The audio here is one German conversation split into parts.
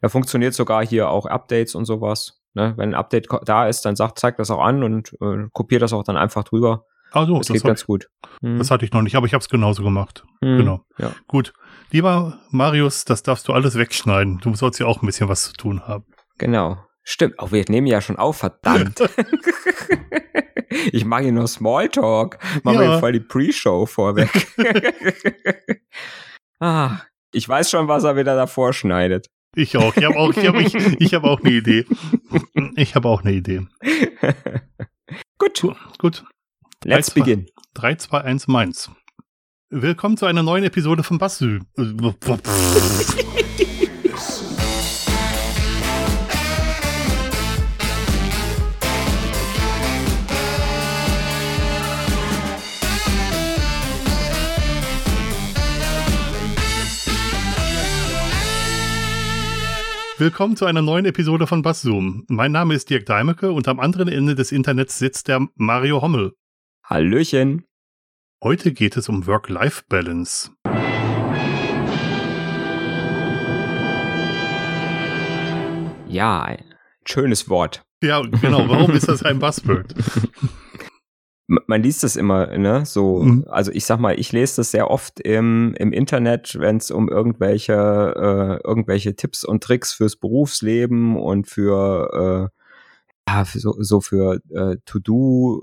Da funktioniert sogar hier auch Updates und sowas. Ne? Wenn ein Update da ist, dann sagt, zeigt das auch an und äh, kopiert das auch dann einfach drüber. Also, das, das geht ganz ich, gut. Hm. Das hatte ich noch nicht, aber ich habe es genauso gemacht. Hm. Genau. Ja. Gut. Lieber Marius, das darfst du alles wegschneiden. Du sollst ja auch ein bisschen was zu tun haben. Genau. Stimmt. Auch wir nehmen ja schon auf, verdammt. ich mache hier nur Smalltalk. Machen ja. wir voll die Pre-Show vorweg. ah, ich weiß schon, was er wieder davor schneidet. Ich auch. Ich habe auch, ich hab, ich, ich hab auch eine Idee. Ich habe auch eine Idee. Gut. Gut. Let's 3, begin. 3, 2, 1, Mainz. Willkommen zu einer neuen Episode von Bassel. Willkommen zu einer neuen Episode von Basszoom. Mein Name ist Dirk Deimecke und am anderen Ende des Internets sitzt der Mario Hommel. Hallöchen. Heute geht es um Work-Life-Balance. Ja, ein schönes Wort. Ja, genau. Warum ist das ein Buzzword? Man liest das immer, ne, so, mhm. also ich sag mal, ich lese das sehr oft im, im Internet, wenn es um irgendwelche, äh, irgendwelche Tipps und Tricks fürs Berufsleben und für, äh, ja, so, so für äh, To-Do,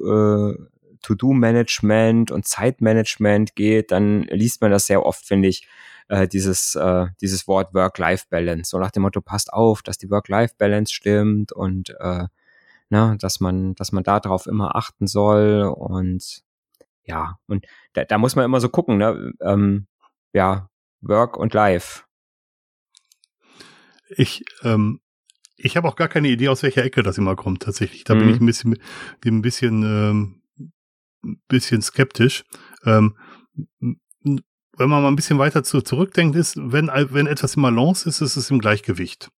äh, To-Do-Management und Zeitmanagement geht, dann liest man das sehr oft, finde ich, äh, dieses, äh, dieses Wort Work-Life-Balance. So nach dem Motto, passt auf, dass die Work-Life-Balance stimmt und äh, ne, dass man, dass man darauf immer achten soll und ja, und da, da muss man immer so gucken, ne, ähm, ja, Work und Life. Ich, ähm, ich habe auch gar keine Idee, aus welcher Ecke das immer kommt, tatsächlich. Da mhm. bin ich ein bisschen, ein bisschen, ähm, bisschen skeptisch. Ähm, wenn man mal ein bisschen weiter zu, zurückdenkt, ist, wenn, wenn etwas im Balance ist, ist es im Gleichgewicht.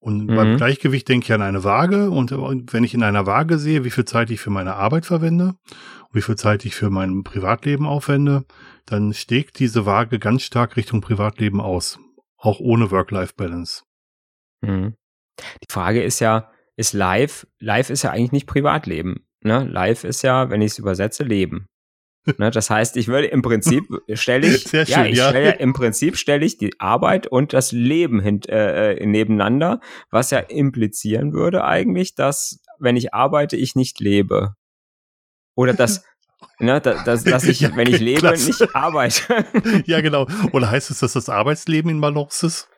Und mhm. beim Gleichgewicht denke ich an eine Waage und wenn ich in einer Waage sehe, wie viel Zeit ich für meine Arbeit verwende und wie viel Zeit ich für mein Privatleben aufwende, dann steckt diese Waage ganz stark Richtung Privatleben aus. Auch ohne Work-Life-Balance. Mhm. Die Frage ist ja, ist Live, Live ist ja eigentlich nicht Privatleben. Ne? Live ist ja, wenn ich es übersetze, Leben. Ne, das heißt, ich würde im Prinzip stelle ich, schön, ja, ich ja. Stelle, im Prinzip stelle ich die Arbeit und das Leben hint, äh, äh, nebeneinander, was ja implizieren würde eigentlich, dass wenn ich arbeite, ich nicht lebe. Oder dass Ne, dass, dass ich, ja, wenn ich lebe, klasse. nicht arbeite. ja, genau. Oder heißt es, dass das Arbeitsleben in Balance ist?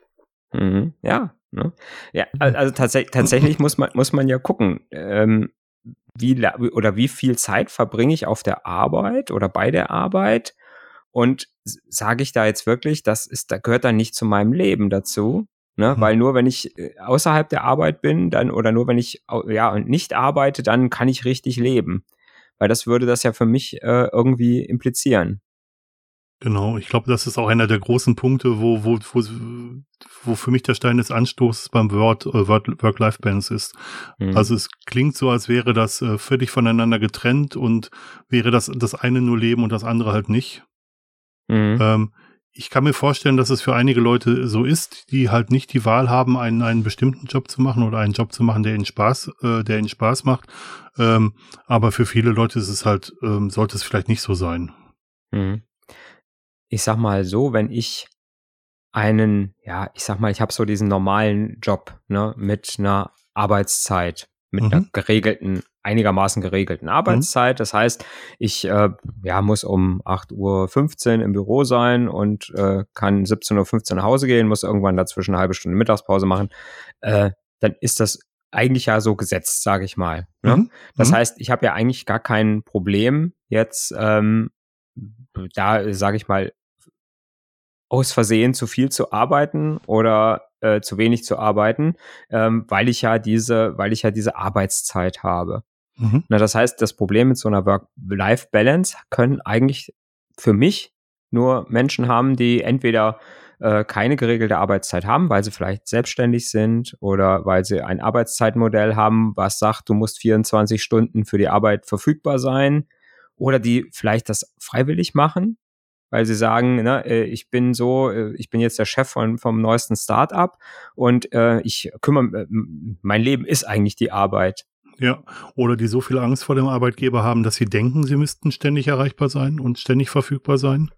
Mhm, ja. Ne? Ja, also tats tatsächlich muss man, muss man ja gucken. Ähm, wie oder wie viel Zeit verbringe ich auf der Arbeit oder bei der Arbeit und sage ich da jetzt wirklich, das ist, da gehört dann nicht zu meinem Leben dazu, ne? Mhm. Weil nur wenn ich äh, außerhalb der Arbeit bin, dann oder nur wenn ich ja und nicht arbeite, dann kann ich richtig leben, weil das würde das ja für mich äh, irgendwie implizieren. Genau, ich glaube, das ist auch einer der großen Punkte, wo, wo, wo, wo für mich der Stein des Anstoßes beim Wort, äh, Work-Life-Balance ist. Mhm. Also es klingt so, als wäre das äh, völlig voneinander getrennt und wäre das das eine nur Leben und das andere halt nicht. Mhm. Ähm, ich kann mir vorstellen, dass es für einige Leute so ist, die halt nicht die Wahl haben, einen, einen bestimmten Job zu machen oder einen Job zu machen, der ihnen Spaß, äh, der ihnen Spaß macht. Ähm, aber für viele Leute ist es halt, ähm, sollte es vielleicht nicht so sein. Mhm ich sag mal so, wenn ich einen, ja, ich sag mal, ich habe so diesen normalen Job, ne, mit einer Arbeitszeit, mit mhm. einer geregelten, einigermaßen geregelten mhm. Arbeitszeit. Mhm. Das heißt, ich äh, ja, muss um 8.15 Uhr im Büro sein und äh, kann 17.15 Uhr nach Hause gehen, muss irgendwann dazwischen eine halbe Stunde Mittagspause machen. Äh, dann ist das eigentlich ja so gesetzt, sage ich mal. Ne? Mhm. Das mhm. heißt, ich habe ja eigentlich gar kein Problem jetzt ähm, da, sage ich mal, aus Versehen zu viel zu arbeiten oder äh, zu wenig zu arbeiten, ähm, weil ich ja diese, weil ich ja diese Arbeitszeit habe. Mhm. Na, das heißt, das Problem mit so einer Work-Life-Balance können eigentlich für mich nur Menschen haben, die entweder äh, keine geregelte Arbeitszeit haben, weil sie vielleicht selbstständig sind oder weil sie ein Arbeitszeitmodell haben, was sagt, du musst 24 Stunden für die Arbeit verfügbar sein oder die vielleicht das freiwillig machen weil sie sagen, ne, äh, ich bin so, äh, ich bin jetzt der Chef von, vom neuesten Startup und äh, ich kümmere, mein Leben ist eigentlich die Arbeit. Ja, oder die so viel Angst vor dem Arbeitgeber haben, dass sie denken, sie müssten ständig erreichbar sein und ständig verfügbar sein.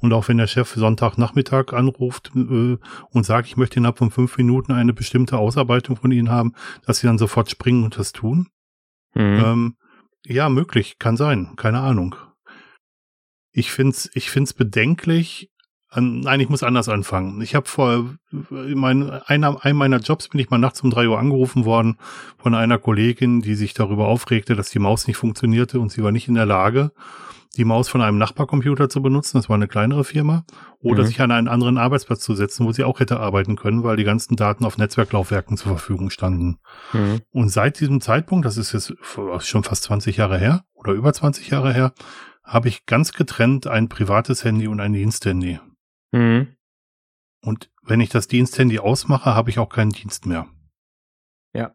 Und auch wenn der Chef Sonntagnachmittag anruft äh, und sagt, ich möchte innerhalb von fünf Minuten eine bestimmte Ausarbeitung von Ihnen haben, dass sie dann sofort springen und das tun. Mhm. Ähm, ja, möglich, kann sein, keine Ahnung. Ich find's, ich find's bedenklich. Nein, ich muss anders anfangen. Ich habe vor mein, einer, einem meiner Jobs bin ich mal nachts um drei Uhr angerufen worden von einer Kollegin, die sich darüber aufregte, dass die Maus nicht funktionierte und sie war nicht in der Lage, die Maus von einem Nachbarcomputer zu benutzen, das war eine kleinere Firma, oder mhm. sich an einen anderen Arbeitsplatz zu setzen, wo sie auch hätte arbeiten können, weil die ganzen Daten auf Netzwerklaufwerken zur Verfügung standen. Mhm. Und seit diesem Zeitpunkt, das ist jetzt schon fast 20 Jahre her oder über 20 Jahre her, habe ich ganz getrennt ein privates Handy und ein Diensthandy. Mhm. Und wenn ich das Diensthandy ausmache, habe ich auch keinen Dienst mehr. Ja.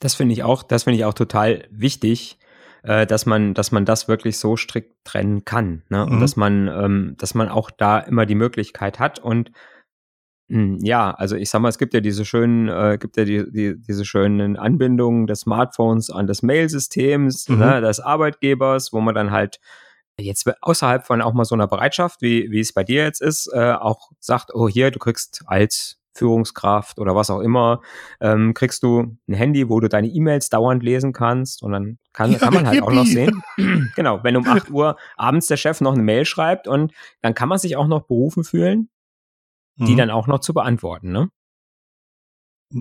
Das finde ich auch, das finde ich auch total wichtig, äh, dass man, dass man das wirklich so strikt trennen kann. Ne? Und mhm. dass man, ähm, dass man auch da immer die Möglichkeit hat und ja, also ich sag mal, es gibt ja diese schönen, äh, gibt ja die, die, diese schönen Anbindungen des Smartphones an des Mailsystems, mhm. ne, des Arbeitgebers, wo man dann halt jetzt außerhalb von auch mal so einer Bereitschaft, wie, wie es bei dir jetzt ist, äh, auch sagt, oh hier, du kriegst als Führungskraft oder was auch immer, ähm, kriegst du ein Handy, wo du deine E-Mails dauernd lesen kannst und dann kann, ja, kann man halt yippie. auch noch sehen, genau, wenn um 8 Uhr abends der Chef noch eine Mail schreibt und dann kann man sich auch noch berufen fühlen, die mhm. dann auch noch zu beantworten, ne?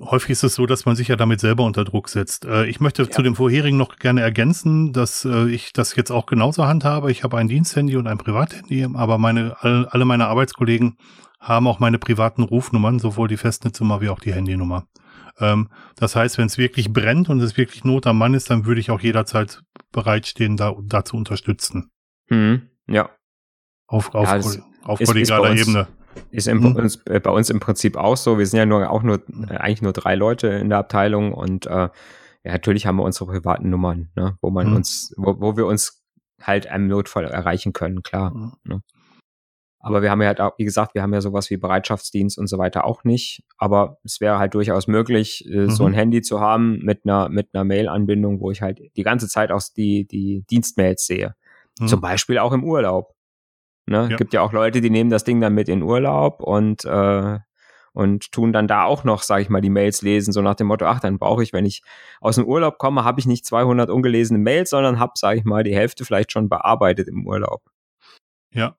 Häufig ist es so, dass man sich ja damit selber unter Druck setzt. Äh, ich möchte ja. zu dem vorherigen noch gerne ergänzen, dass äh, ich das jetzt auch genauso handhabe. Ich habe ein Diensthandy und ein Privathandy, aber meine, alle meine Arbeitskollegen haben auch meine privaten Rufnummern, sowohl die Festnetznummer wie auch die Handynummer. Ähm, das heißt, wenn es wirklich brennt und es wirklich Not am Mann ist, dann würde ich auch jederzeit bereitstehen, da, da zu unterstützen. Mhm. Ja. Auf, auf, ja, auf kollegialer Ebene. Ist im, hm. uns, äh, bei uns im Prinzip auch so. Wir sind ja nur auch nur eigentlich nur drei Leute in der Abteilung und äh, ja, natürlich haben wir unsere privaten Nummern, ne, wo man hm. uns, wo, wo wir uns halt im Notfall erreichen können, klar. Hm. Ne. Aber wir haben ja halt auch, wie gesagt, wir haben ja sowas wie Bereitschaftsdienst und so weiter auch nicht. Aber es wäre halt durchaus möglich, äh, mhm. so ein Handy zu haben mit einer, mit einer Mail-Anbindung, wo ich halt die ganze Zeit auch die, die Dienstmails sehe. Mhm. Zum Beispiel auch im Urlaub. Ne? Ja. Gibt ja auch Leute, die nehmen das Ding dann mit in Urlaub und äh, und tun dann da auch noch, sage ich mal, die Mails lesen, so nach dem Motto, ach, dann brauche ich, wenn ich aus dem Urlaub komme, habe ich nicht 200 ungelesene Mails, sondern habe, sage ich mal, die Hälfte vielleicht schon bearbeitet im Urlaub. Ja.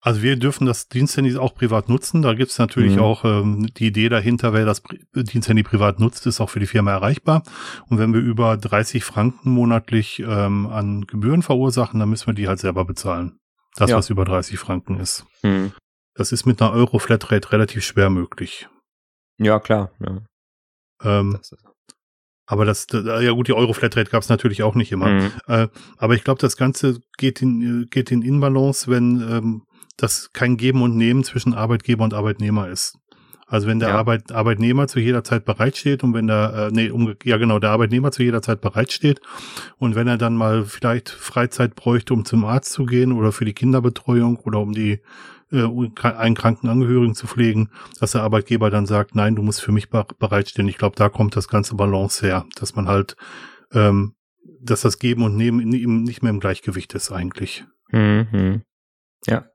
Also wir dürfen das Diensthandy auch privat nutzen. Da gibt es natürlich mhm. auch ähm, die Idee dahinter, wer das Diensthandy privat nutzt, ist auch für die Firma erreichbar. Und wenn wir über 30 Franken monatlich ähm, an Gebühren verursachen, dann müssen wir die halt selber bezahlen. Das, ja. was über 30 Franken ist. Hm. Das ist mit einer Euro-Flatrate relativ schwer möglich. Ja, klar. Ja. Ähm, das aber das, ja gut, die Euro-Flatrate gab es natürlich auch nicht immer. Mhm. Äh, aber ich glaube, das Ganze geht in, geht in Inbalance, wenn ähm, das kein Geben und Nehmen zwischen Arbeitgeber und Arbeitnehmer ist. Also wenn der ja. Arbeit, Arbeitnehmer zu jeder Zeit bereitsteht und wenn der, äh, nee, um, ja genau, der Arbeitnehmer zu jeder Zeit bereitsteht und wenn er dann mal vielleicht Freizeit bräuchte, um zum Arzt zu gehen oder für die Kinderbetreuung oder um die äh, einen kranken Angehörigen zu pflegen, dass der Arbeitgeber dann sagt, nein, du musst für mich bereitstehen. Ich glaube, da kommt das ganze Balance her, dass man halt, ähm, dass das Geben und Nehmen nicht mehr im Gleichgewicht ist eigentlich. Mhm. Ja.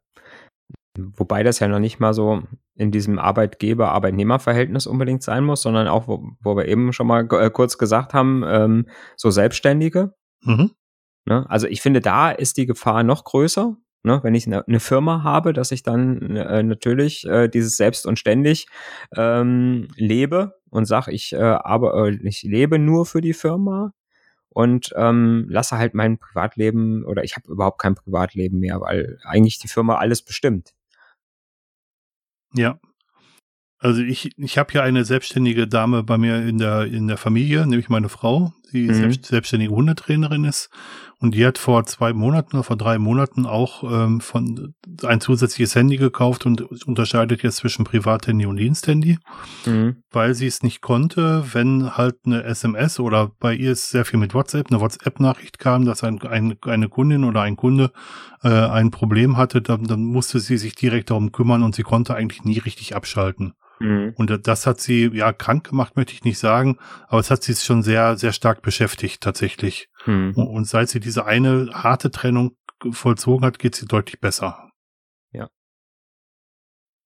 Wobei das ja noch nicht mal so in diesem Arbeitgeber-Arbeitnehmer-Verhältnis unbedingt sein muss, sondern auch, wo, wo wir eben schon mal äh, kurz gesagt haben, ähm, so Selbstständige. Mhm. Ne? Also ich finde, da ist die Gefahr noch größer, ne? wenn ich eine, eine Firma habe, dass ich dann äh, natürlich äh, dieses Selbst und ständig ähm, lebe und sage, ich, äh, aber, äh, ich lebe nur für die Firma und ähm, lasse halt mein Privatleben oder ich habe überhaupt kein Privatleben mehr, weil eigentlich die Firma alles bestimmt. Ja. Also ich, ich habe ja eine selbstständige Dame bei mir in der, in der Familie, nämlich meine Frau. Die mhm. selbst, selbstständige Hundetrainerin ist. Und die hat vor zwei Monaten oder vor drei Monaten auch ähm, von ein zusätzliches Handy gekauft und unterscheidet jetzt zwischen Privathandy und Diensthandy, mhm. weil sie es nicht konnte, wenn halt eine SMS oder bei ihr ist sehr viel mit WhatsApp, eine WhatsApp-Nachricht kam, dass ein, ein, eine Kundin oder ein Kunde äh, ein Problem hatte, dann, dann musste sie sich direkt darum kümmern und sie konnte eigentlich nie richtig abschalten. Mhm. Und das hat sie, ja, krank gemacht, möchte ich nicht sagen, aber es hat sie schon sehr, sehr stark beschäftigt, tatsächlich. Mhm. Und seit sie diese eine harte Trennung vollzogen hat, geht sie deutlich besser. Ja.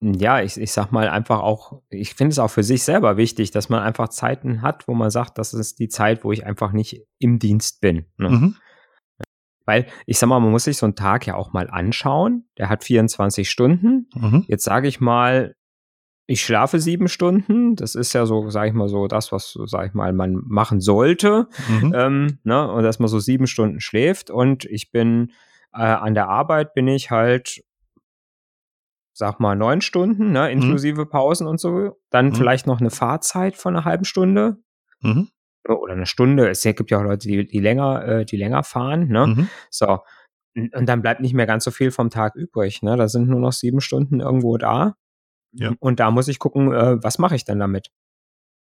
Ja, ich, ich sag mal einfach auch, ich finde es auch für sich selber wichtig, dass man einfach Zeiten hat, wo man sagt, das ist die Zeit, wo ich einfach nicht im Dienst bin. Ne? Mhm. Weil ich sag mal, man muss sich so einen Tag ja auch mal anschauen. Der hat 24 Stunden. Mhm. Jetzt sage ich mal, ich schlafe sieben Stunden. Das ist ja so, sag ich mal so, das, was, sag ich mal, man machen sollte. Mhm. Ähm, ne? Und dass man so sieben Stunden schläft. Und ich bin äh, an der Arbeit bin ich halt, sag mal, neun Stunden, ne? Mhm. inklusive mhm. Pausen und so. Dann mhm. vielleicht noch eine Fahrzeit von einer halben Stunde. Mhm. Oder eine Stunde. Es gibt ja auch Leute, die, die länger, äh, die länger fahren. Ne? Mhm. So. Und dann bleibt nicht mehr ganz so viel vom Tag übrig. Ne? Da sind nur noch sieben Stunden irgendwo da. Ja. Und da muss ich gucken, äh, was mache ich denn damit?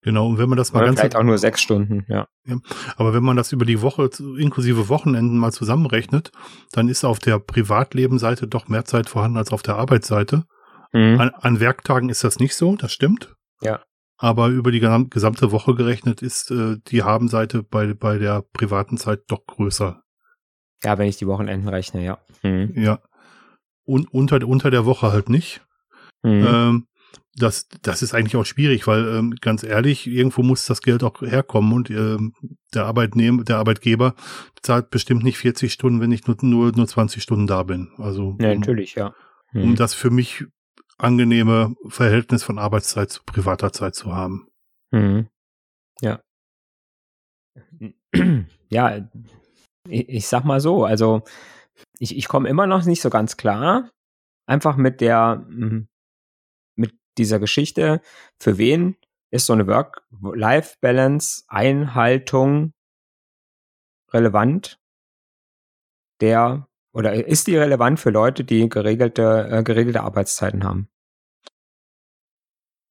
Genau, und wenn man das mal Oder ganz. Vielleicht auch nur sechs Stunden, ja. ja. Aber wenn man das über die Woche inklusive Wochenenden mal zusammenrechnet, dann ist auf der Privatlebenseite doch mehr Zeit vorhanden als auf der Arbeitsseite. Mhm. An, an, Werktagen ist das nicht so, das stimmt. Ja. Aber über die gesamte Woche gerechnet ist äh, die Habenseite bei, bei der privaten Zeit doch größer. Ja, wenn ich die Wochenenden rechne, ja. Mhm. Ja. Und unter, unter der Woche halt nicht. Mhm. Ähm, das, das ist eigentlich auch schwierig, weil ähm, ganz ehrlich, irgendwo muss das Geld auch herkommen und ähm, der Arbeitnehmer, der Arbeitgeber zahlt bestimmt nicht 40 Stunden, wenn ich nur, nur, nur 20 Stunden da bin. Also ja, natürlich, ja. Mhm. Um das für mich angenehme Verhältnis von Arbeitszeit zu privater Zeit zu haben. Mhm. Ja. Ja, ich, ich sag mal so, also ich, ich komme immer noch nicht so ganz klar, einfach mit der, dieser Geschichte, für wen ist so eine Work-Life-Balance-Einhaltung relevant? Der oder ist die relevant für Leute, die geregelte, äh, geregelte Arbeitszeiten haben?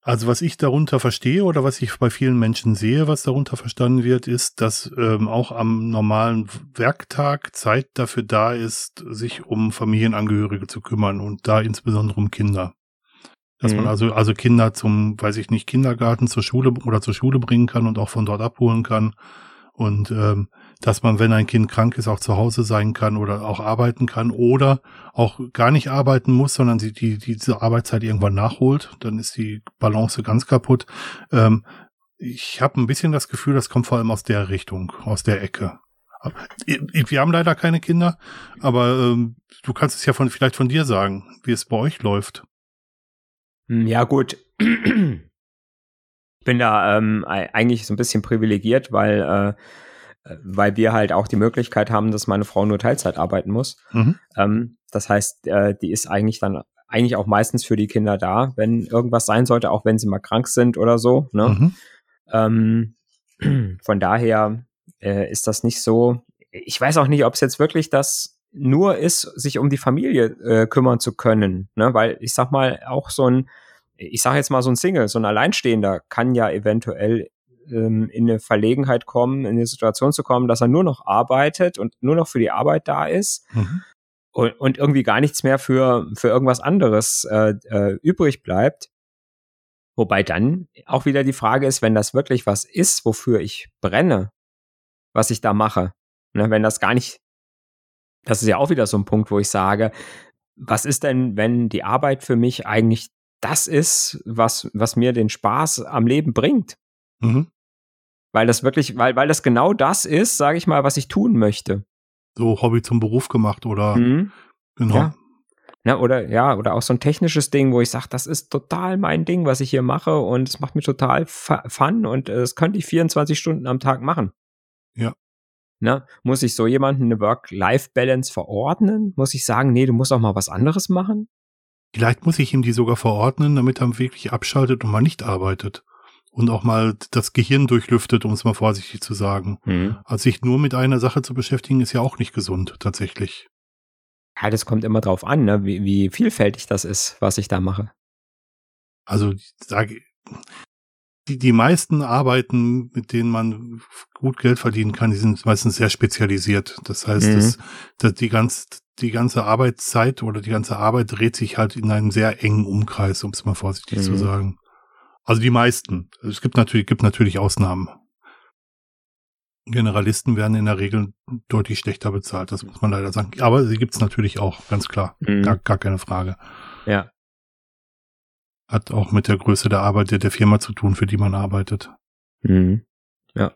Also was ich darunter verstehe oder was ich bei vielen Menschen sehe, was darunter verstanden wird, ist, dass ähm, auch am normalen Werktag Zeit dafür da ist, sich um Familienangehörige zu kümmern und da insbesondere um Kinder. Dass mhm. man also, also Kinder zum, weiß ich nicht, Kindergarten zur Schule oder zur Schule bringen kann und auch von dort abholen kann. Und ähm, dass man, wenn ein Kind krank ist, auch zu Hause sein kann oder auch arbeiten kann oder auch gar nicht arbeiten muss, sondern sie die, diese Arbeitszeit irgendwann nachholt, dann ist die Balance ganz kaputt. Ähm, ich habe ein bisschen das Gefühl, das kommt vor allem aus der Richtung, aus der Ecke. Wir haben leider keine Kinder, aber ähm, du kannst es ja von vielleicht von dir sagen, wie es bei euch läuft. Hm, ja, gut. Ich bin da ähm, eigentlich so ein bisschen privilegiert, weil, äh, weil wir halt auch die Möglichkeit haben, dass meine Frau nur Teilzeit arbeiten muss. Mhm. Ähm, das heißt, äh, die ist eigentlich dann eigentlich auch meistens für die Kinder da, wenn irgendwas sein sollte, auch wenn sie mal krank sind oder so. Ne? Mhm. Ähm, von daher äh, ist das nicht so. Ich weiß auch nicht, ob es jetzt wirklich das nur ist, sich um die Familie äh, kümmern zu können. Ne? Weil ich sag mal, auch so ein, ich sag jetzt mal so ein Single, so ein Alleinstehender kann ja eventuell ähm, in eine Verlegenheit kommen, in eine Situation zu kommen, dass er nur noch arbeitet und nur noch für die Arbeit da ist. Mhm. Und, und irgendwie gar nichts mehr für, für irgendwas anderes äh, äh, übrig bleibt. Wobei dann auch wieder die Frage ist, wenn das wirklich was ist, wofür ich brenne, was ich da mache, ne, wenn das gar nicht das ist ja auch wieder so ein Punkt, wo ich sage, was ist denn, wenn die Arbeit für mich eigentlich das ist, was, was mir den Spaß am Leben bringt? Mhm. Weil das wirklich, weil, weil das genau das ist, sage ich mal, was ich tun möchte. So Hobby zum Beruf gemacht oder mhm. genau. Ja. Ja, oder ja, oder auch so ein technisches Ding, wo ich sage, das ist total mein Ding, was ich hier mache und es macht mir total Fun und äh, das könnte ich 24 Stunden am Tag machen. Ja. Ne? Muss ich so jemanden eine Work-Life-Balance verordnen? Muss ich sagen, nee, du musst auch mal was anderes machen? Vielleicht muss ich ihm die sogar verordnen, damit er wirklich abschaltet und mal nicht arbeitet. und auch mal das Gehirn durchlüftet, um es mal vorsichtig zu sagen. Mhm. Also sich nur mit einer Sache zu beschäftigen, ist ja auch nicht gesund, tatsächlich. Ja, das kommt immer drauf an, ne? wie, wie vielfältig das ist, was ich da mache. Also sage die, die meisten Arbeiten, mit denen man gut Geld verdienen kann, die sind meistens sehr spezialisiert. Das heißt, mhm. dass, dass die, ganz, die ganze Arbeitszeit oder die ganze Arbeit dreht sich halt in einem sehr engen Umkreis, um es mal vorsichtig mhm. zu sagen. Also die meisten. Es gibt natürlich, gibt natürlich Ausnahmen. Generalisten werden in der Regel deutlich schlechter bezahlt, das muss man leider sagen. Aber sie gibt es natürlich auch, ganz klar. Mhm. Gar, gar keine Frage. Ja hat auch mit der Größe der Arbeit der Firma zu tun, für die man arbeitet. Mhm. Ja.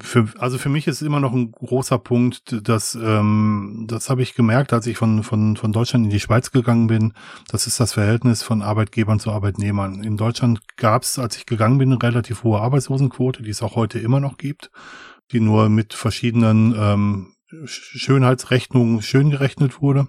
Für, also für mich ist immer noch ein großer Punkt, dass ähm, das habe ich gemerkt, als ich von, von, von Deutschland in die Schweiz gegangen bin. Das ist das Verhältnis von Arbeitgebern zu Arbeitnehmern. In Deutschland gab es, als ich gegangen bin, eine relativ hohe Arbeitslosenquote, die es auch heute immer noch gibt, die nur mit verschiedenen ähm, Schönheitsrechnungen schön gerechnet wurde.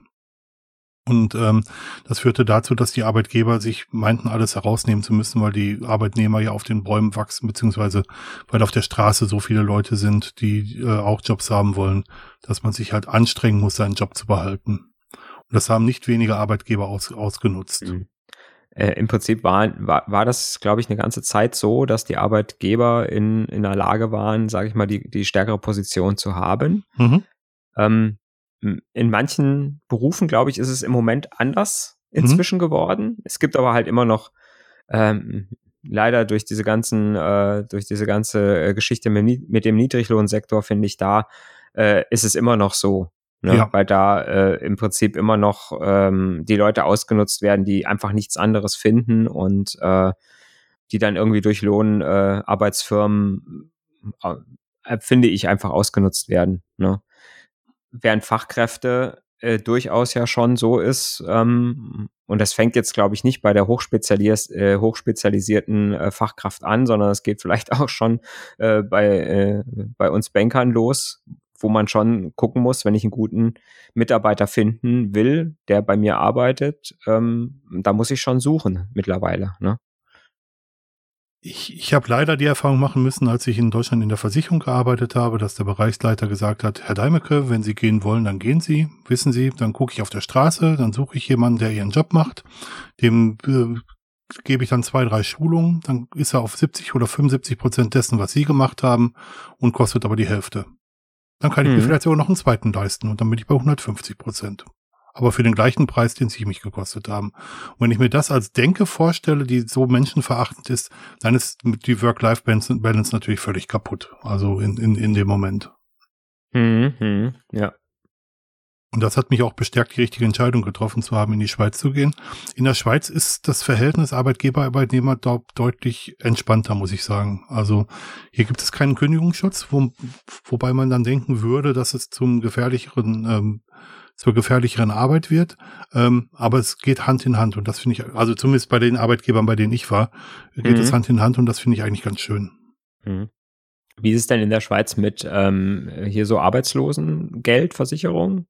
Und ähm, das führte dazu, dass die Arbeitgeber sich meinten, alles herausnehmen zu müssen, weil die Arbeitnehmer ja auf den Bäumen wachsen, beziehungsweise weil auf der Straße so viele Leute sind, die äh, auch Jobs haben wollen, dass man sich halt anstrengen muss, seinen Job zu behalten. Und das haben nicht wenige Arbeitgeber aus, ausgenutzt. Mhm. Äh, Im Prinzip war, war, war das, glaube ich, eine ganze Zeit so, dass die Arbeitgeber in, in der Lage waren, sage ich mal, die, die stärkere Position zu haben. Mhm. Ähm, in manchen Berufen, glaube ich, ist es im Moment anders inzwischen mhm. geworden. Es gibt aber halt immer noch ähm, leider durch diese ganzen, äh, durch diese ganze äh, Geschichte mit, mit dem Niedriglohnsektor, finde ich, da äh, ist es immer noch so. Ne? Ja. Weil da äh, im Prinzip immer noch ähm, die Leute ausgenutzt werden, die einfach nichts anderes finden und äh, die dann irgendwie durch Lohnarbeitsfirmen, äh, äh, finde ich, einfach ausgenutzt werden. Ne? Während Fachkräfte äh, durchaus ja schon so ist, ähm, und das fängt jetzt, glaube ich, nicht bei der hochspezialis äh, hochspezialisierten äh, Fachkraft an, sondern es geht vielleicht auch schon äh, bei, äh, bei uns Bankern los, wo man schon gucken muss, wenn ich einen guten Mitarbeiter finden will, der bei mir arbeitet, ähm, da muss ich schon suchen mittlerweile. Ne? Ich, ich habe leider die Erfahrung machen müssen, als ich in Deutschland in der Versicherung gearbeitet habe, dass der Bereichsleiter gesagt hat, Herr Deimecke, wenn Sie gehen wollen, dann gehen Sie, wissen Sie, dann gucke ich auf der Straße, dann suche ich jemanden, der Ihren Job macht, dem äh, gebe ich dann zwei, drei Schulungen, dann ist er auf 70 oder 75 Prozent dessen, was Sie gemacht haben und kostet aber die Hälfte. Dann kann ich mhm. mir vielleicht sogar noch einen zweiten leisten und dann bin ich bei 150 Prozent aber für den gleichen Preis, den sie mich gekostet haben. Und wenn ich mir das als Denke vorstelle, die so menschenverachtend ist, dann ist die Work-Life-Balance natürlich völlig kaputt. Also in, in, in dem Moment. Mhm, ja. Und das hat mich auch bestärkt, die richtige Entscheidung getroffen zu haben, in die Schweiz zu gehen. In der Schweiz ist das Verhältnis Arbeitgeber-Arbeitnehmer deutlich entspannter, muss ich sagen. Also hier gibt es keinen Kündigungsschutz, wo, wobei man dann denken würde, dass es zum gefährlicheren ähm, zur gefährlicheren Arbeit wird. Ähm, aber es geht Hand in Hand und das finde ich, also zumindest bei den Arbeitgebern, bei denen ich war, geht mhm. es Hand in Hand und das finde ich eigentlich ganz schön. Mhm. Wie ist es denn in der Schweiz mit ähm, hier so Arbeitslosengeldversicherung?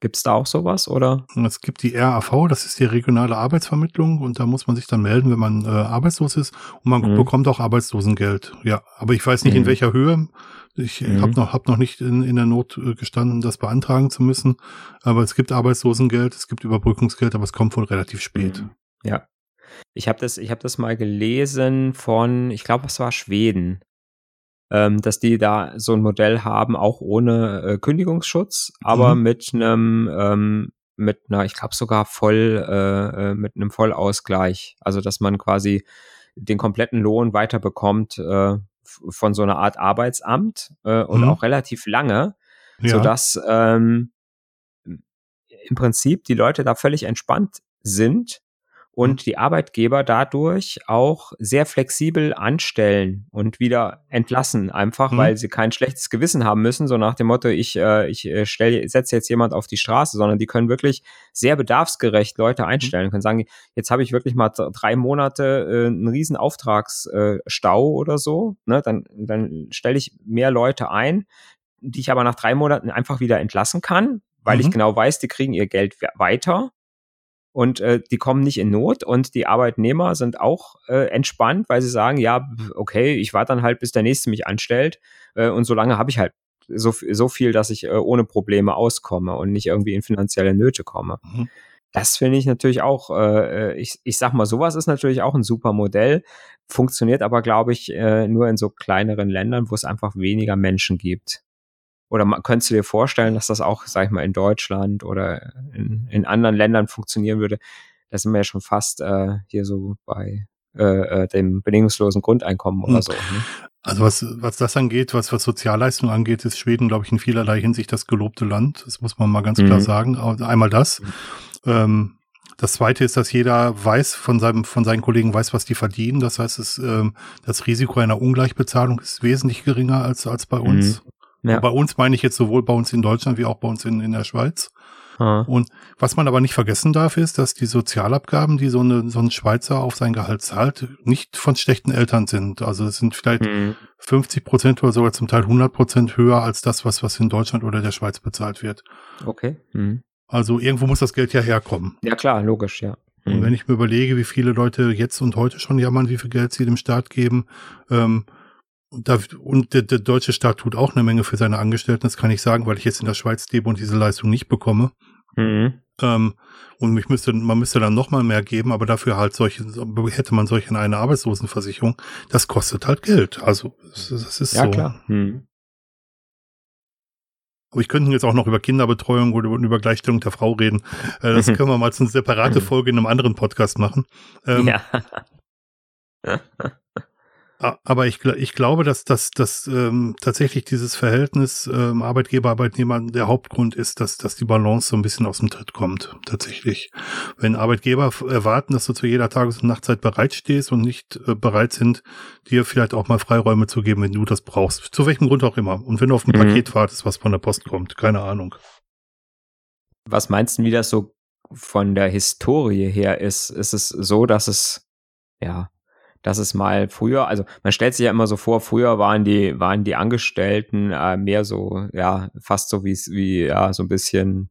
Gibt es da auch sowas oder? Es gibt die RAV, das ist die regionale Arbeitsvermittlung und da muss man sich dann melden, wenn man äh, arbeitslos ist und man mhm. bekommt auch Arbeitslosengeld. Ja, aber ich weiß nicht mhm. in welcher Höhe. Ich mhm. habe noch, hab noch nicht in, in der Not äh, gestanden, das beantragen zu müssen. Aber es gibt Arbeitslosengeld, es gibt Überbrückungsgeld, aber es kommt wohl relativ spät. Mhm. Ja. Ich habe das, ich hab das mal gelesen von, ich glaube, es war Schweden ähm, dass die da so ein Modell haben, auch ohne äh, Kündigungsschutz, aber mhm. mit einem ähm, mit einer, ich glaube sogar voll äh, äh, mit einem Vollausgleich, also dass man quasi den kompletten Lohn weiterbekommt äh, von so einer Art Arbeitsamt äh, und mhm. auch relativ lange, ja. sodass ähm, im Prinzip die Leute da völlig entspannt sind und die Arbeitgeber dadurch auch sehr flexibel anstellen und wieder entlassen, einfach mhm. weil sie kein schlechtes Gewissen haben müssen, so nach dem Motto, ich, äh, ich äh, stelle, setze jetzt jemand auf die Straße, sondern die können wirklich sehr bedarfsgerecht Leute mhm. einstellen, mhm. können sagen, jetzt habe ich wirklich mal drei Monate äh, einen riesen Auftragsstau äh, oder so, ne, dann, dann stelle ich mehr Leute ein, die ich aber nach drei Monaten einfach wieder entlassen kann, weil ich mhm. genau weiß, die kriegen ihr Geld weiter und äh, die kommen nicht in Not und die Arbeitnehmer sind auch äh, entspannt, weil sie sagen, ja, okay, ich warte dann halt, bis der nächste mich anstellt äh, und solange habe ich halt so, so viel, dass ich äh, ohne Probleme auskomme und nicht irgendwie in finanzielle Nöte komme. Mhm. Das finde ich natürlich auch, äh, äh, ich, ich sag mal, sowas ist natürlich auch ein super Modell, funktioniert aber, glaube ich, äh, nur in so kleineren Ländern, wo es einfach weniger Menschen gibt. Oder man, könntest du dir vorstellen, dass das auch, sag ich mal, in Deutschland oder in, in anderen Ländern funktionieren würde? Da sind wir ja schon fast äh, hier so bei äh, äh, dem bedingungslosen Grundeinkommen oder hm. so. Ne? Also was, was das angeht, was, was Sozialleistung angeht, ist Schweden, glaube ich, in vielerlei Hinsicht das gelobte Land. Das muss man mal ganz mhm. klar sagen. Einmal das. Mhm. Ähm, das zweite ist, dass jeder weiß von seinem, von seinen Kollegen weiß, was die verdienen. Das heißt, es, ähm, das Risiko einer Ungleichbezahlung ist wesentlich geringer als, als bei uns. Mhm. Ja. Bei uns meine ich jetzt sowohl bei uns in Deutschland wie auch bei uns in, in der Schweiz. Ah. Und was man aber nicht vergessen darf, ist, dass die Sozialabgaben, die so, eine, so ein Schweizer auf sein Gehalt zahlt, nicht von schlechten Eltern sind. Also es sind vielleicht mhm. 50 Prozent oder sogar zum Teil 100 Prozent höher als das, was, was in Deutschland oder der Schweiz bezahlt wird. Okay. Mhm. Also irgendwo muss das Geld ja herkommen. Ja klar, logisch, ja. Mhm. Und wenn ich mir überlege, wie viele Leute jetzt und heute schon jammern, wie viel Geld sie dem Staat geben, ähm, und, der, der deutsche Staat tut auch eine Menge für seine Angestellten, das kann ich sagen, weil ich jetzt in der Schweiz lebe und diese Leistung nicht bekomme. Mhm. Ähm, und mich müsste, man müsste dann noch mal mehr geben, aber dafür halt solche, hätte man solche eine Arbeitslosenversicherung, das kostet halt Geld. Also, das, ist ja, so. Klar. Mhm. Aber ich könnte jetzt auch noch über Kinderbetreuung oder über Gleichstellung der Frau reden. Äh, das können wir mal zu einer separate Folge in einem anderen Podcast machen. Ähm, ja. Aber ich, ich glaube, dass, dass, dass ähm, tatsächlich dieses Verhältnis ähm, Arbeitgeber-Arbeitnehmer der Hauptgrund ist, dass, dass die Balance so ein bisschen aus dem Tritt kommt. Tatsächlich. Wenn Arbeitgeber erwarten, dass du zu jeder Tages- und Nachtzeit bereitstehst und nicht äh, bereit sind, dir vielleicht auch mal Freiräume zu geben, wenn du das brauchst. Zu welchem Grund auch immer. Und wenn du auf ein mhm. Paket wartest, was von der Post kommt. Keine Ahnung. Was meinst du, wie das so von der Historie her ist? Ist es so, dass es, ja, dass es mal früher, also man stellt sich ja immer so vor, früher waren die, waren die Angestellten äh, mehr so, ja, fast so wie, wie, ja, so ein bisschen,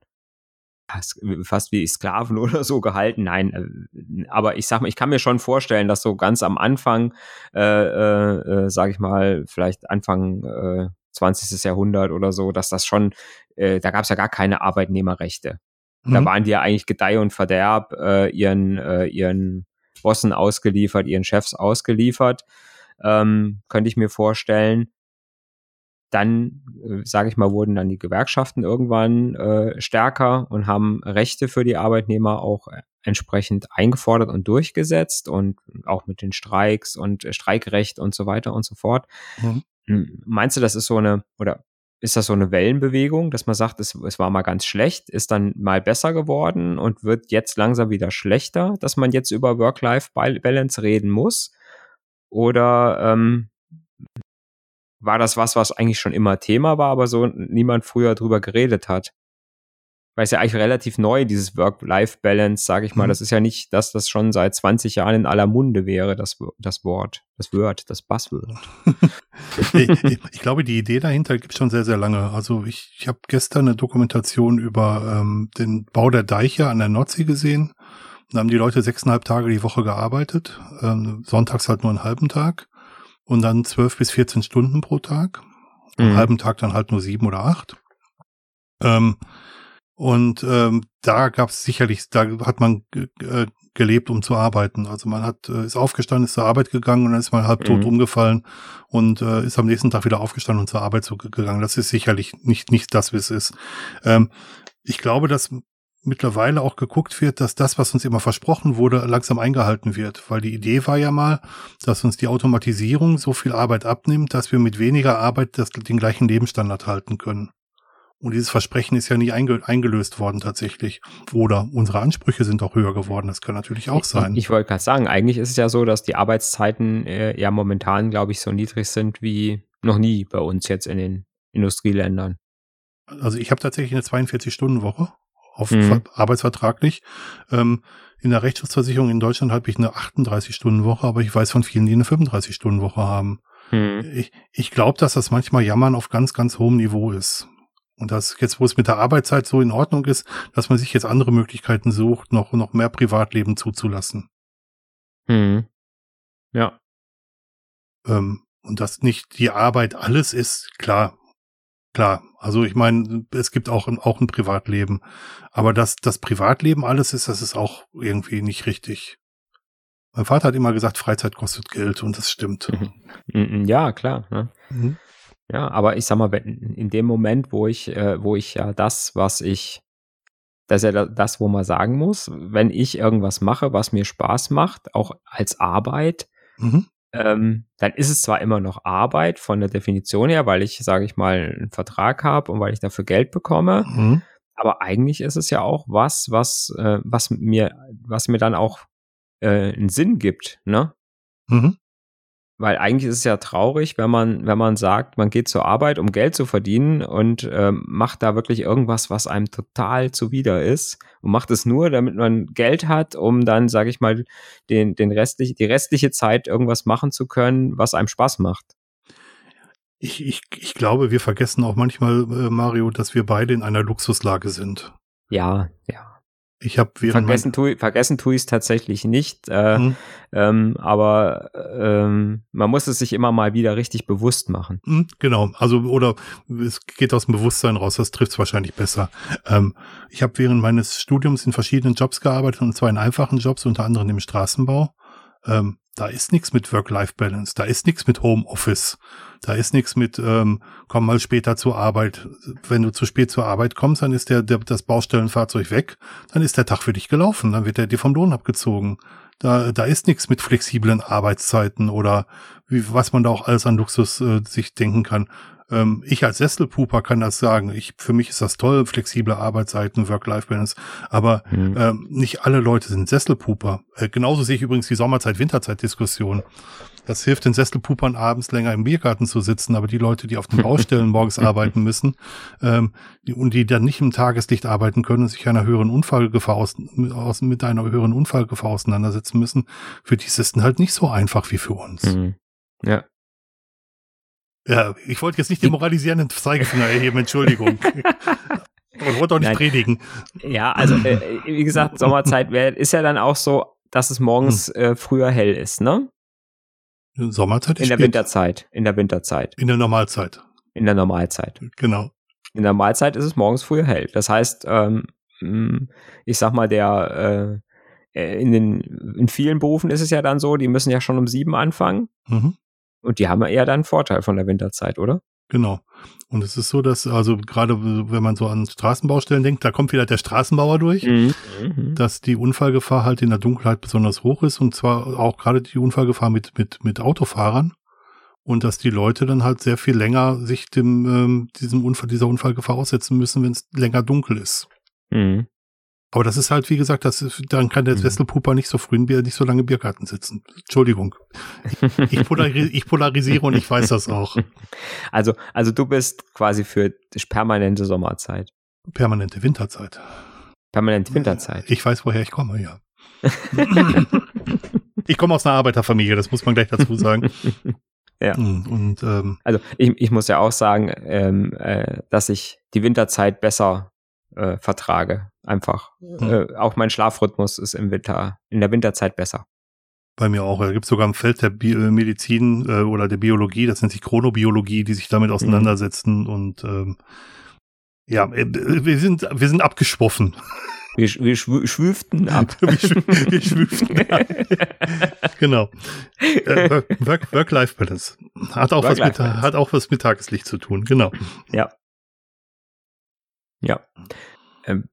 fast wie Sklaven oder so gehalten. Nein, äh, aber ich sag mal, ich kann mir schon vorstellen, dass so ganz am Anfang, äh, äh, äh sage ich mal, vielleicht Anfang äh, 20. Jahrhundert oder so, dass das schon, äh, da gab es ja gar keine Arbeitnehmerrechte. Da mhm. waren die ja eigentlich Gedeih und Verderb äh, ihren, äh, ihren Bossen ausgeliefert, ihren Chefs ausgeliefert, ähm, könnte ich mir vorstellen. Dann, äh, sage ich mal, wurden dann die Gewerkschaften irgendwann äh, stärker und haben Rechte für die Arbeitnehmer auch äh, entsprechend eingefordert und durchgesetzt und auch mit den Streiks und äh, Streikrecht und so weiter und so fort. Mhm. Hm, meinst du, das ist so eine, oder ist das so eine Wellenbewegung, dass man sagt, es, es war mal ganz schlecht, ist dann mal besser geworden und wird jetzt langsam wieder schlechter, dass man jetzt über Work-Life-Balance reden muss? Oder ähm, war das was, was eigentlich schon immer Thema war, aber so niemand früher drüber geredet hat? Weil es ja eigentlich relativ neu, dieses Work-Life-Balance, sage ich mal. Mhm. Das ist ja nicht, dass das schon seit 20 Jahren in aller Munde wäre, das, das Wort, das Word, das Buzzword. ich, ich, glaube, die Idee dahinter gibt es schon sehr, sehr lange. Also ich, ich habe gestern eine Dokumentation über ähm, den Bau der Deiche an der Nordsee gesehen. Da haben die Leute sechseinhalb Tage die Woche gearbeitet, ähm, sonntags halt nur einen halben Tag und dann zwölf bis 14 Stunden pro Tag. Am mhm. halben Tag dann halt nur sieben oder acht. Ähm, und ähm, da gab es sicherlich, da hat man äh, gelebt, um zu arbeiten. Also man hat äh, ist aufgestanden, ist zur Arbeit gegangen und dann ist man halb tot mhm. umgefallen und äh, ist am nächsten Tag wieder aufgestanden und zur Arbeit gegangen. Das ist sicherlich nicht nicht das, wie es ist. Ähm, ich glaube, dass mittlerweile auch geguckt wird, dass das, was uns immer versprochen wurde, langsam eingehalten wird. Weil die Idee war ja mal, dass uns die Automatisierung so viel Arbeit abnimmt, dass wir mit weniger Arbeit das, den gleichen Lebensstandard halten können. Und dieses Versprechen ist ja nie einge eingelöst worden tatsächlich. Oder unsere Ansprüche sind auch höher geworden. Das kann natürlich auch sein. Ich, ich wollte gerade sagen, eigentlich ist es ja so, dass die Arbeitszeiten äh, ja momentan, glaube ich, so niedrig sind wie noch nie bei uns jetzt in den Industrieländern. Also ich habe tatsächlich eine 42-Stunden-Woche auf mhm. arbeitsvertraglich. Ähm, in der Rechtsschutzversicherung in Deutschland habe ich eine 38-Stunden-Woche, aber ich weiß von vielen, die eine 35-Stunden-Woche haben. Mhm. Ich, ich glaube, dass das manchmal Jammern auf ganz, ganz hohem Niveau ist. Und das jetzt, wo es mit der Arbeitszeit so in Ordnung ist, dass man sich jetzt andere Möglichkeiten sucht, noch, noch mehr Privatleben zuzulassen. Hm. Ja. Ähm, und dass nicht die Arbeit alles ist, klar. Klar. Also ich meine, es gibt auch, auch ein Privatleben. Aber dass das Privatleben alles ist, das ist auch irgendwie nicht richtig. Mein Vater hat immer gesagt, Freizeit kostet Geld und das stimmt. Mhm. Ja, klar. Ne? Mhm. Ja, aber ich sag mal, in dem Moment, wo ich, äh, wo ich ja das, was ich, das ist ja das, wo man sagen muss, wenn ich irgendwas mache, was mir Spaß macht, auch als Arbeit, mhm. ähm, dann ist es zwar immer noch Arbeit von der Definition her, weil ich, sage ich mal, einen Vertrag habe und weil ich dafür Geld bekomme. Mhm. Aber eigentlich ist es ja auch was, was, äh, was mir, was mir dann auch äh, einen Sinn gibt, ne? Mhm. Weil eigentlich ist es ja traurig, wenn man, wenn man sagt, man geht zur Arbeit, um Geld zu verdienen und ähm, macht da wirklich irgendwas, was einem total zuwider ist und macht es nur, damit man Geld hat, um dann, sage ich mal, den, den restlich, die restliche Zeit irgendwas machen zu können, was einem Spaß macht. Ich, ich, ich glaube, wir vergessen auch manchmal, äh, Mario, dass wir beide in einer Luxuslage sind. Ja, ja. Ich habe vergessen tue vergessen tue ich es tatsächlich nicht, äh, mhm. ähm, aber ähm, man muss es sich immer mal wieder richtig bewusst machen. Mhm, genau, also oder es geht aus dem Bewusstsein raus. Das trifft es wahrscheinlich besser. Ähm, ich habe während meines Studiums in verschiedenen Jobs gearbeitet und zwar in einfachen Jobs, unter anderem im Straßenbau. Ähm, da ist nichts mit Work-Life-Balance, da ist nichts mit Homeoffice, da ist nichts mit ähm, komm mal später zur Arbeit. Wenn du zu spät zur Arbeit kommst, dann ist der, der das Baustellenfahrzeug weg, dann ist der Tag für dich gelaufen, dann wird er dir vom Lohn abgezogen. Da, da ist nichts mit flexiblen Arbeitszeiten oder wie, was man da auch alles an Luxus äh, sich denken kann. Ähm, ich als Sesselpuper kann das sagen. Ich, für mich ist das toll, flexible Arbeitszeiten, Work-Life-Balance. Aber mhm. ähm, nicht alle Leute sind Sesselpuper. Äh, genauso sehe ich übrigens die Sommerzeit-Winterzeit-Diskussion. Das hilft den Sesselpupern abends länger im Biergarten zu sitzen, aber die Leute, die auf den Baustellen morgens arbeiten müssen ähm, die, und die dann nicht im Tageslicht arbeiten können und sich einer höheren Unfallgefahr aus, aus, mit einer höheren Unfallgefahr auseinandersetzen müssen, für die ist es halt nicht so einfach wie für uns. Mhm. Ja. Ja, ich wollte jetzt nicht den moralisierenden Zeigefinger erheben, Entschuldigung. Ich wollte auch nicht Nein. predigen. Ja, also äh, wie gesagt, Sommerzeit wär, ist ja dann auch so, dass es morgens hm. äh, früher hell ist, ne? Sommerzeit? In der. Winterzeit. In der Winterzeit. In der Normalzeit. In der Normalzeit. Genau. In der Normalzeit ist es morgens früher hell. Das heißt, ähm, hm, ich sag mal, der äh, äh, in den in vielen Berufen ist es ja dann so, die müssen ja schon um sieben anfangen. Mhm. Und die haben ja eher dann einen Vorteil von der Winterzeit, oder? Genau. Und es ist so, dass, also gerade wenn man so an Straßenbaustellen denkt, da kommt wieder der Straßenbauer durch, mhm. mhm. dass die Unfallgefahr halt in der Dunkelheit besonders hoch ist und zwar auch gerade die Unfallgefahr mit, mit, mit Autofahrern und dass die Leute dann halt sehr viel länger sich dem, ähm, diesem Unfall, dieser Unfallgefahr aussetzen müssen, wenn es länger dunkel ist. Mhm. Aber das ist halt, wie gesagt, das ist, dann kann der mhm. Sesselpuper nicht so früh in Bier, nicht so lange im Biergarten sitzen. Entschuldigung. Ich, polarisiere, ich polarisiere und ich weiß das auch. Also, also du bist quasi für permanente Sommerzeit. Permanente Winterzeit. Permanente Winterzeit. Ich weiß, woher ich komme, ja. ich komme aus einer Arbeiterfamilie, das muss man gleich dazu sagen. Ja. Hm, und, ähm, also ich, ich muss ja auch sagen, ähm, äh, dass ich die Winterzeit besser äh, vertrage. Einfach. Mhm. Äh, auch mein Schlafrhythmus ist im Winter, in der Winterzeit besser. Bei mir auch. Da gibt es sogar im Feld der Bi äh, Medizin äh, oder der Biologie, das nennt sich Chronobiologie, die sich damit mhm. auseinandersetzen. Mhm. Und ähm, ja, äh, wir sind, wir sind abgeschwoffen. Wir, wir schwüften ab. wir, schw wir schwüften ab. genau. Äh, Work-Life-Balance. Hat, auch Work was mit, hat auch was mit Tageslicht zu tun, genau. Ja. Ja. Ähm,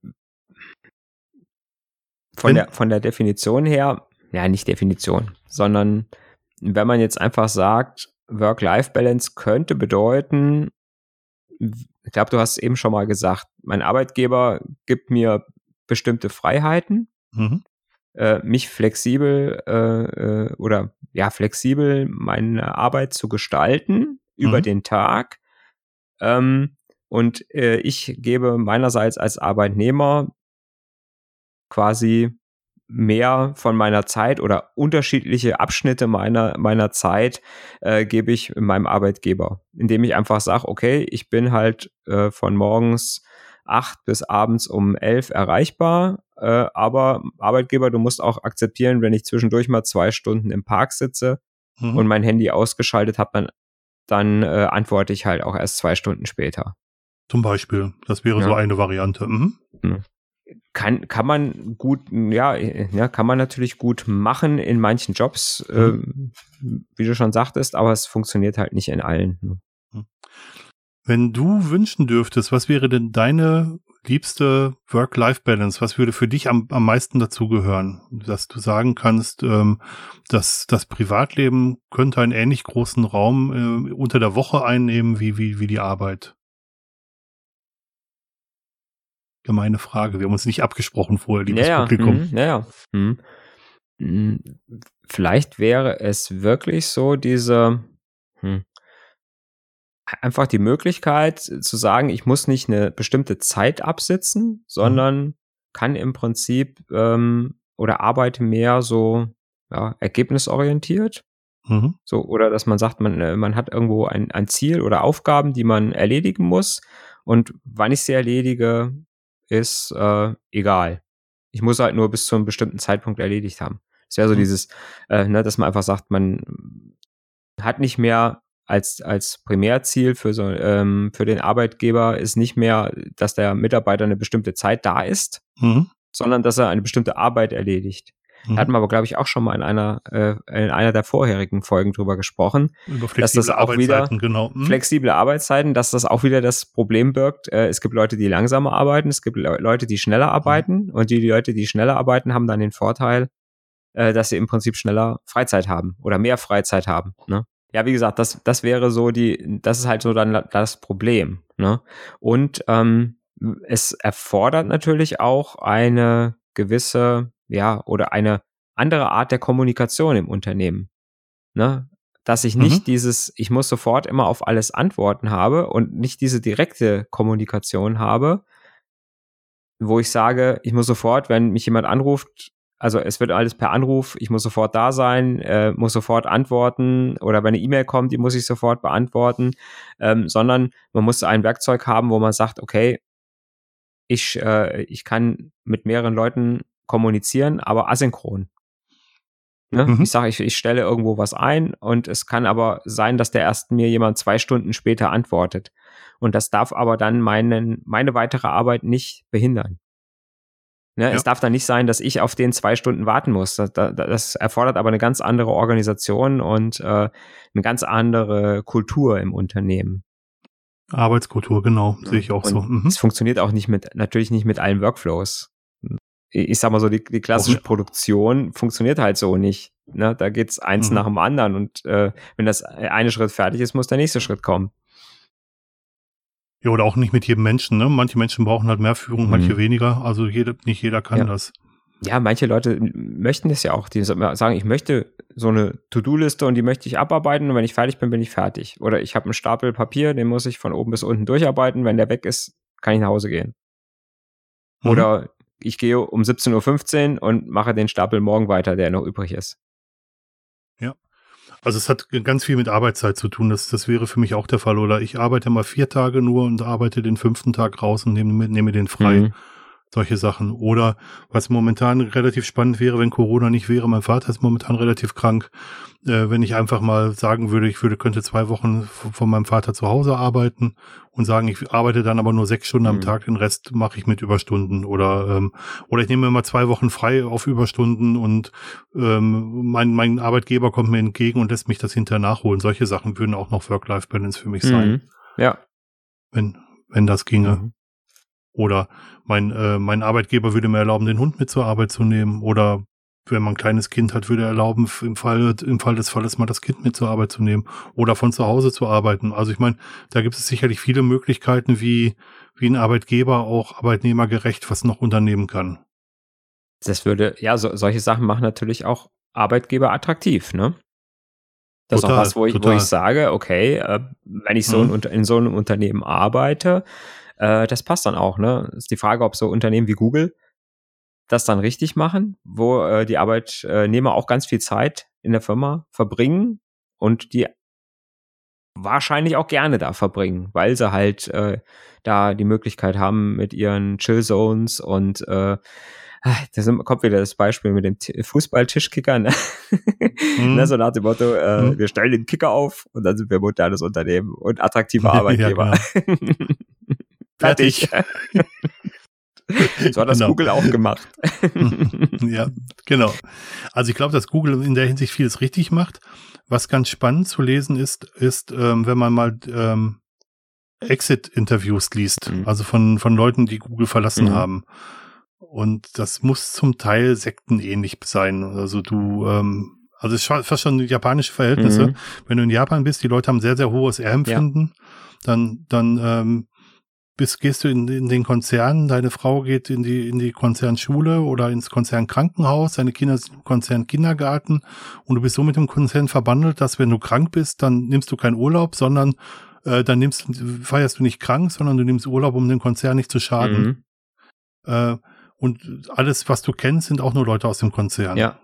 von, der, von der Definition her, ja, nicht Definition, sondern wenn man jetzt einfach sagt, Work-Life-Balance könnte bedeuten, ich glaube, du hast eben schon mal gesagt, mein Arbeitgeber gibt mir bestimmte Freiheiten, mhm. äh, mich flexibel äh, äh, oder ja, flexibel meine Arbeit zu gestalten mhm. über den Tag. Ähm, und äh, ich gebe meinerseits als Arbeitnehmer quasi mehr von meiner Zeit oder unterschiedliche Abschnitte meiner, meiner Zeit äh, gebe ich meinem Arbeitgeber, indem ich einfach sage, okay, ich bin halt äh, von morgens acht bis abends um elf erreichbar, äh, aber Arbeitgeber, du musst auch akzeptieren, wenn ich zwischendurch mal zwei Stunden im Park sitze mhm. und mein Handy ausgeschaltet habe, dann, dann äh, antworte ich halt auch erst zwei Stunden später. Zum Beispiel, das wäre ja. so eine Variante. Mhm. kann, kann man gut, ja, ja, kann man natürlich gut machen in manchen Jobs, mhm. äh, wie du schon sagtest, aber es funktioniert halt nicht in allen. Ne? Mhm. Wenn du wünschen dürftest, was wäre denn deine liebste Work-Life-Balance? Was würde für dich am, am meisten dazugehören? Dass du sagen kannst, ähm, dass das Privatleben könnte einen ähnlich großen Raum äh, unter der Woche einnehmen wie, wie, wie die Arbeit. Gemeine Frage. Wir haben uns nicht abgesprochen vorher, liebes naja, Publikum. Naja. Mh. Hm, vielleicht wäre es wirklich so, diese hm, einfach die Möglichkeit zu sagen, ich muss nicht eine bestimmte Zeit absitzen, sondern mhm. kann im Prinzip ähm, oder arbeite mehr so ja, ergebnisorientiert. Mhm. So, oder dass man sagt, man, äh, man hat irgendwo ein, ein Ziel oder Aufgaben, die man erledigen muss. Und wann ich sie erledige, ist äh, egal. Ich muss halt nur bis zu einem bestimmten Zeitpunkt erledigt haben. Es wäre so mhm. dieses, äh, ne, dass man einfach sagt, man hat nicht mehr als, als Primärziel für so ähm, für den Arbeitgeber ist nicht mehr, dass der Mitarbeiter eine bestimmte Zeit da ist, mhm. sondern dass er eine bestimmte Arbeit erledigt. Mhm. Da hatten wir aber, glaube ich, auch schon mal in einer, äh, in einer der vorherigen Folgen drüber gesprochen. Über flexible dass das auch wieder genau. Mhm. flexible Arbeitszeiten, dass das auch wieder das Problem birgt. Äh, es gibt Leute, die langsamer arbeiten, es gibt Le Leute, die schneller arbeiten mhm. und die, die Leute, die schneller arbeiten, haben dann den Vorteil, äh, dass sie im Prinzip schneller Freizeit haben oder mehr Freizeit haben. Ne? Ja, wie gesagt, das, das wäre so die, das ist halt so dann das Problem. Ne? Und ähm, es erfordert natürlich auch eine gewisse ja, oder eine andere Art der Kommunikation im Unternehmen. Ne? Dass ich nicht mhm. dieses, ich muss sofort immer auf alles antworten habe und nicht diese direkte Kommunikation habe, wo ich sage, ich muss sofort, wenn mich jemand anruft, also es wird alles per Anruf, ich muss sofort da sein, äh, muss sofort antworten oder wenn eine E-Mail kommt, die muss ich sofort beantworten, ähm, sondern man muss ein Werkzeug haben, wo man sagt, okay, ich, äh, ich kann mit mehreren Leuten kommunizieren, aber asynchron. Ne? Mhm. Ich sage, ich, ich stelle irgendwo was ein und es kann aber sein, dass der erst mir jemand zwei Stunden später antwortet. Und das darf aber dann meinen, meine weitere Arbeit nicht behindern. Ne? Ja. Es darf dann nicht sein, dass ich auf den zwei Stunden warten muss. Das, das erfordert aber eine ganz andere Organisation und äh, eine ganz andere Kultur im Unternehmen. Arbeitskultur, genau, sehe ich auch und so. Mhm. Es funktioniert auch nicht mit, natürlich nicht mit allen Workflows ich sag mal so, die, die klassische Produktion funktioniert halt so nicht. Ne? Da geht's eins mhm. nach dem anderen und äh, wenn das eine Schritt fertig ist, muss der nächste Schritt kommen. Ja, oder auch nicht mit jedem Menschen, ne? Manche Menschen brauchen halt mehr Führung, mhm. manche weniger. Also jede, nicht jeder kann ja. das. Ja, manche Leute möchten das ja auch. Die sagen, ich möchte so eine To-Do-Liste und die möchte ich abarbeiten und wenn ich fertig bin, bin ich fertig. Oder ich habe einen Stapel Papier, den muss ich von oben bis unten durcharbeiten. Wenn der weg ist, kann ich nach Hause gehen. Mhm. Oder ich gehe um 17.15 Uhr und mache den Stapel morgen weiter, der noch übrig ist. Ja. Also es hat ganz viel mit Arbeitszeit zu tun. Das, das wäre für mich auch der Fall. Oder ich arbeite mal vier Tage nur und arbeite den fünften Tag raus und nehme, nehme den frei. Mhm solche Sachen. Oder was momentan relativ spannend wäre, wenn Corona nicht wäre, mein Vater ist momentan relativ krank, äh, wenn ich einfach mal sagen würde, ich würde, könnte zwei Wochen von meinem Vater zu Hause arbeiten und sagen, ich arbeite dann aber nur sechs Stunden am mhm. Tag, den Rest mache ich mit Überstunden oder ähm, oder ich nehme mir mal zwei Wochen frei auf Überstunden und ähm, mein, mein Arbeitgeber kommt mir entgegen und lässt mich das hinterher nachholen. Solche Sachen würden auch noch Work-Life-Balance für mich sein. Mhm. Ja. Wenn, wenn das ginge. Mhm. Oder mein, äh, mein Arbeitgeber würde mir erlauben, den Hund mit zur Arbeit zu nehmen. Oder wenn man ein kleines Kind hat, würde er erlauben, im Fall, im Fall des Falles mal das Kind mit zur Arbeit zu nehmen oder von zu Hause zu arbeiten. Also ich meine, da gibt es sicherlich viele Möglichkeiten, wie, wie ein Arbeitgeber auch arbeitnehmergerecht was noch unternehmen kann. Das würde, ja, so, solche Sachen machen natürlich auch Arbeitgeber attraktiv, ne? Das total, ist auch was, wo ich, wo ich sage, okay, äh, wenn ich so mhm. in, in so einem Unternehmen arbeite, äh, das passt dann auch, ne? Ist die Frage, ob so Unternehmen wie Google das dann richtig machen, wo äh, die Arbeitnehmer auch ganz viel Zeit in der Firma verbringen und die wahrscheinlich auch gerne da verbringen, weil sie halt äh, da die Möglichkeit haben mit ihren Chill Zones und äh, ah, da kommt wieder das Beispiel mit dem Fußballtischkicker, ne? Mhm. ne? so nach dem Motto, äh, mhm. wir stellen den Kicker auf und dann sind wir modernes Unternehmen und attraktive Arbeitgeber. ja, genau. Fertig. so hat das genau. Google auch gemacht. ja, genau. Also ich glaube, dass Google in der Hinsicht vieles richtig macht. Was ganz spannend zu lesen ist, ist, ähm, wenn man mal ähm, Exit-Interviews liest, mhm. also von, von Leuten, die Google verlassen mhm. haben. Und das muss zum Teil sektenähnlich sein. Also du, ähm, also es ist fast schon japanische Verhältnisse. Mhm. Wenn du in Japan bist, die Leute haben sehr, sehr hohes R-Empfinden, ja. dann, dann ähm, bist, gehst du in, in den Konzern, deine Frau geht in die, in die Konzernschule oder ins Konzernkrankenhaus, deine Kinder sind im Konzernkindergarten und du bist so mit dem Konzern verbandelt, dass wenn du krank bist, dann nimmst du keinen Urlaub, sondern äh, dann nimmst, feierst du nicht krank, sondern du nimmst Urlaub, um dem Konzern nicht zu schaden. Mhm. Äh, und alles, was du kennst, sind auch nur Leute aus dem Konzern. Ja.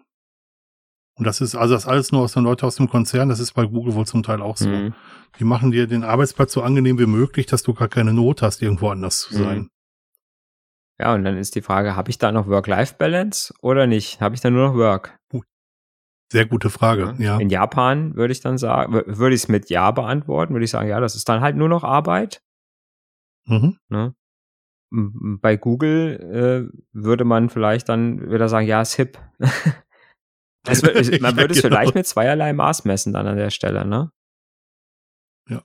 Und das ist, also das alles nur aus den Leuten aus dem Konzern, das ist bei Google wohl zum Teil auch so. Mhm. Die machen dir den Arbeitsplatz so angenehm wie möglich, dass du gar keine Not hast, irgendwo anders zu sein. Mhm. Ja, und dann ist die Frage, habe ich da noch Work-Life-Balance oder nicht? Habe ich da nur noch Work? Sehr gute Frage, ja. In Japan würde ich dann sagen, würde ich es mit Ja beantworten, würde ich sagen, ja, das ist dann halt nur noch Arbeit. Mhm. Ne? Bei Google äh, würde man vielleicht dann wieder sagen, ja, ist hip. Es, man würde es genau. vielleicht mit zweierlei Maß messen dann an der Stelle, ne? Ja.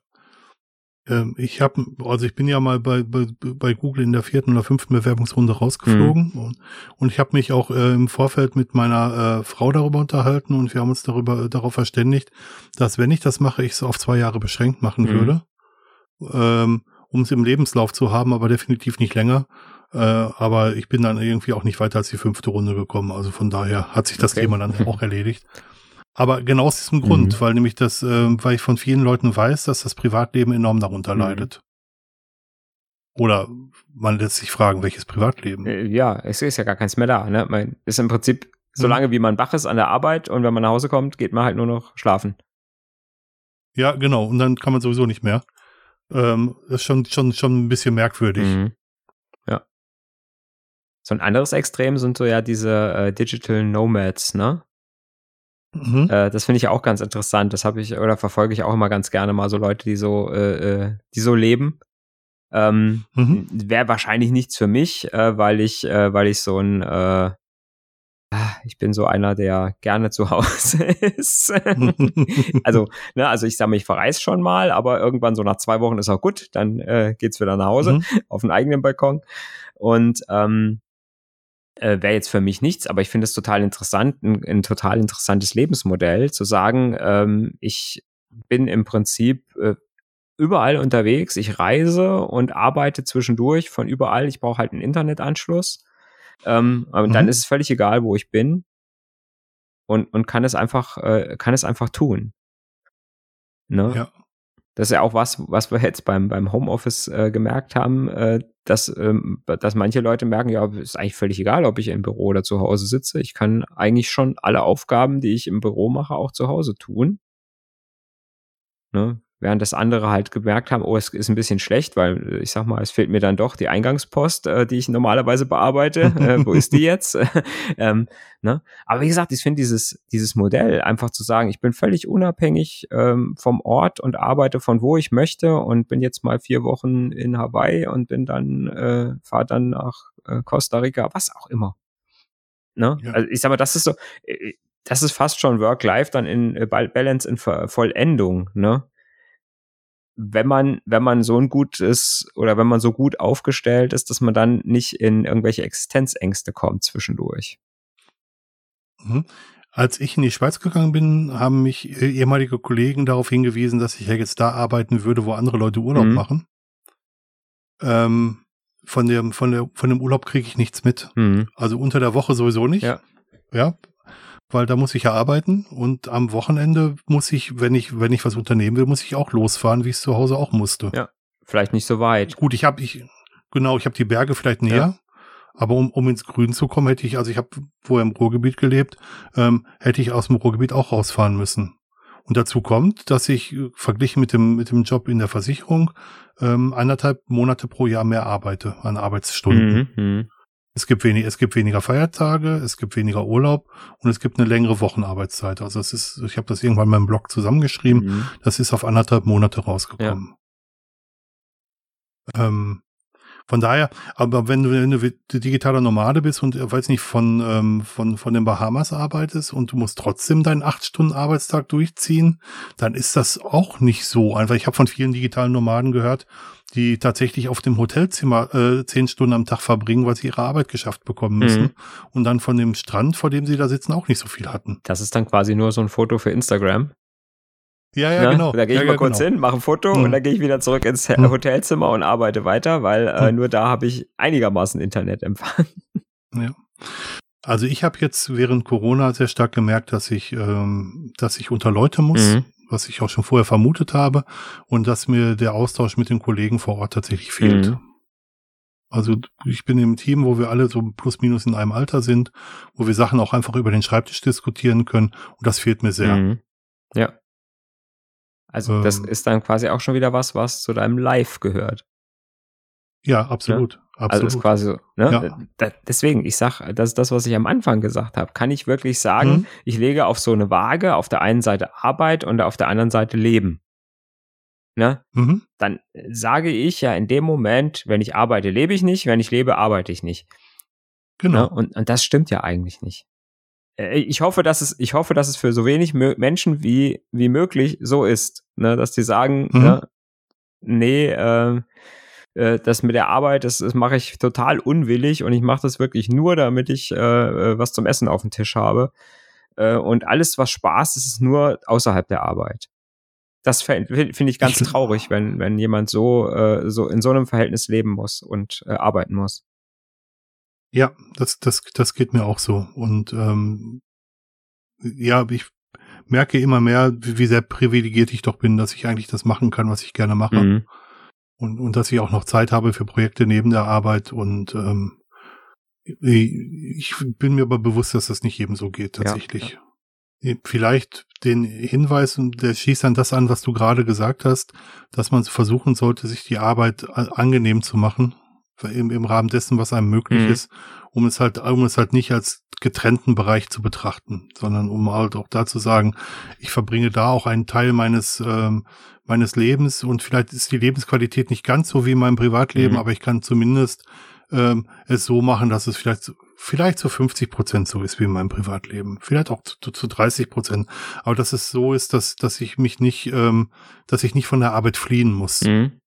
Ähm, ich habe, also ich bin ja mal bei, bei, bei Google in der vierten oder fünften Bewerbungsrunde rausgeflogen mhm. und, und ich habe mich auch äh, im Vorfeld mit meiner äh, Frau darüber unterhalten und wir haben uns darüber darauf verständigt, dass wenn ich das mache, ich es auf zwei Jahre beschränkt machen mhm. würde, ähm, um es im Lebenslauf zu haben, aber definitiv nicht länger. Äh, aber ich bin dann irgendwie auch nicht weiter als die fünfte Runde gekommen. Also von daher hat sich das okay. Thema dann auch erledigt. Aber genau aus diesem Grund, mhm. weil nämlich das, äh, weil ich von vielen Leuten weiß, dass das Privatleben enorm darunter mhm. leidet. Oder man lässt sich fragen, welches Privatleben? Äh, ja, es ist ja gar keins mehr da. Ne? Man ist im Prinzip, solange mhm. wie man wach ist an der Arbeit und wenn man nach Hause kommt, geht man halt nur noch schlafen. Ja, genau. Und dann kann man sowieso nicht mehr. Ähm, das ist schon, schon, schon ein bisschen merkwürdig. Mhm. So ein anderes Extrem sind so ja diese äh, Digital Nomads, ne? Mhm. Äh, das finde ich auch ganz interessant. Das habe ich oder verfolge ich auch immer ganz gerne mal so Leute, die so, äh, äh die so leben. Ähm, mhm. Wäre wahrscheinlich nichts für mich, äh, weil ich, äh, weil ich so ein, äh, ah, ich bin so einer, der gerne zu Hause ist. also, ne, also ich sage mal, ich verreise schon mal, aber irgendwann so nach zwei Wochen ist auch gut, dann äh, geht's wieder nach Hause mhm. auf den eigenen Balkon. Und ähm, äh, wäre jetzt für mich nichts, aber ich finde es total interessant, ein, ein, total interessantes Lebensmodell, zu sagen, ähm, ich bin im Prinzip äh, überall unterwegs, ich reise und arbeite zwischendurch von überall, ich brauche halt einen Internetanschluss. Ähm, und mhm. dann ist es völlig egal, wo ich bin und, und kann es einfach, äh, kann es einfach tun. Ne? Ja. Das ist ja auch was, was wir jetzt beim, beim Homeoffice äh, gemerkt haben, äh, dass, ähm, dass manche Leute merken, ja, ist eigentlich völlig egal, ob ich im Büro oder zu Hause sitze. Ich kann eigentlich schon alle Aufgaben, die ich im Büro mache, auch zu Hause tun. Ne? Während das andere halt gemerkt haben, oh, es ist ein bisschen schlecht, weil ich sag mal, es fehlt mir dann doch die Eingangspost, äh, die ich normalerweise bearbeite. äh, wo ist die jetzt? ähm, ne? Aber wie gesagt, ich finde dieses, dieses Modell, einfach zu sagen, ich bin völlig unabhängig ähm, vom Ort und arbeite von wo ich möchte und bin jetzt mal vier Wochen in Hawaii und bin dann, äh, fahre dann nach äh, Costa Rica, was auch immer. Ne? Ja. Also ich sag mal, das ist so, äh, das ist fast schon Work-Life dann in äh, Balance in Vollendung, ne? Wenn man, wenn man so ein gutes oder wenn man so gut aufgestellt ist, dass man dann nicht in irgendwelche Existenzängste kommt zwischendurch. Mhm. Als ich in die Schweiz gegangen bin, haben mich ehemalige Kollegen darauf hingewiesen, dass ich ja jetzt da arbeiten würde, wo andere Leute Urlaub mhm. machen. Ähm, von dem, von der, von dem Urlaub kriege ich nichts mit. Mhm. Also unter der Woche sowieso nicht. Ja. Ja, weil da muss ich ja arbeiten und am Wochenende muss ich, wenn ich, wenn ich was unternehmen will, muss ich auch losfahren, wie ich es zu Hause auch musste. Ja, vielleicht nicht so weit. Gut, ich habe ich genau, ich habe die Berge vielleicht näher, ja. Aber um, um ins Grün zu kommen, hätte ich, also ich habe vorher im Ruhrgebiet gelebt, ähm, hätte ich aus dem Ruhrgebiet auch rausfahren müssen. Und dazu kommt, dass ich äh, verglichen mit dem, mit dem Job in der Versicherung ähm, anderthalb Monate pro Jahr mehr arbeite an Arbeitsstunden. Mhm, mhm. Es gibt wenig, es gibt weniger Feiertage, es gibt weniger Urlaub und es gibt eine längere Wochenarbeitszeit. Also es ist, ich habe das irgendwann in meinem Blog zusammengeschrieben. Mhm. Das ist auf anderthalb Monate rausgekommen. Ja. Ähm, von daher, aber wenn du, wenn du digitaler Nomade bist und äh, weiß nicht von ähm, von von den Bahamas arbeitest und du musst trotzdem deinen acht Stunden Arbeitstag durchziehen, dann ist das auch nicht so einfach. Ich habe von vielen digitalen Nomaden gehört, die tatsächlich auf dem Hotelzimmer äh, zehn Stunden am Tag verbringen, weil sie ihre Arbeit geschafft bekommen müssen mhm. und dann von dem Strand, vor dem sie da sitzen, auch nicht so viel hatten. Das ist dann quasi nur so ein Foto für Instagram. Ja, ja, ne? genau. Da gehe ich ja, mal ja, kurz genau. hin, mache ein Foto mhm. und dann gehe ich wieder zurück ins mhm. Hotelzimmer und arbeite weiter, weil äh, mhm. nur da habe ich einigermaßen Internetempfang. Ja. Also ich habe jetzt während Corona sehr stark gemerkt, dass ich, ähm, dass ich unter Leute muss, mhm. Was ich auch schon vorher vermutet habe, und dass mir der Austausch mit den Kollegen vor Ort tatsächlich fehlt. Mhm. Also ich bin im Team, wo wir alle so plus minus in einem Alter sind, wo wir Sachen auch einfach über den Schreibtisch diskutieren können, und das fehlt mir sehr. Mhm. Ja. Also ähm, das ist dann quasi auch schon wieder was, was zu deinem Live gehört. Ja, absolut. Ja? Absolut. Also ist quasi so, ne? Ja. Deswegen, ich sag, das ist das, was ich am Anfang gesagt habe. Kann ich wirklich sagen, mhm. ich lege auf so eine Waage auf der einen Seite Arbeit und auf der anderen Seite Leben. Ne? Mhm. Dann sage ich ja in dem Moment, wenn ich arbeite, lebe ich nicht, wenn ich lebe, arbeite ich nicht. Genau. Ne? Und, und das stimmt ja eigentlich nicht. Äh, ich hoffe, dass es, ich hoffe, dass es für so wenig Menschen wie, wie möglich so ist, ne, dass die sagen, mhm. ne, nee, äh, äh, das mit der Arbeit, das, das mache ich total unwillig und ich mache das wirklich nur, damit ich äh, äh was zum Essen auf dem Tisch habe. Äh, und alles, was Spaß ist, ist nur außerhalb der Arbeit. Das finde ich ganz traurig, wenn, wenn jemand so, äh, so in so einem Verhältnis leben muss und äh, arbeiten muss. Ja, das, das, das geht mir auch so. Und ähm, ja, ich merke immer mehr, wie sehr privilegiert ich doch bin, dass ich eigentlich das machen kann, was ich gerne mache. Mhm. Und, und dass ich auch noch Zeit habe für Projekte neben der Arbeit. Und ähm, ich bin mir aber bewusst, dass das nicht jedem so geht, tatsächlich. Ja, ja. Vielleicht den Hinweis, und der schießt an das an, was du gerade gesagt hast, dass man versuchen sollte, sich die Arbeit angenehm zu machen im, im Rahmen dessen, was einem möglich mhm. ist, um es halt, um es halt nicht als getrennten Bereich zu betrachten, sondern um halt auch da zu sagen, ich verbringe da auch einen Teil meines, ähm, meines Lebens und vielleicht ist die Lebensqualität nicht ganz so wie in meinem Privatleben, mhm. aber ich kann zumindest ähm, es so machen, dass es vielleicht vielleicht zu 50 Prozent so ist wie in meinem Privatleben, vielleicht auch zu, zu 30 Prozent, aber dass es so ist, dass dass ich mich nicht, ähm, dass ich nicht von der Arbeit fliehen muss. Mhm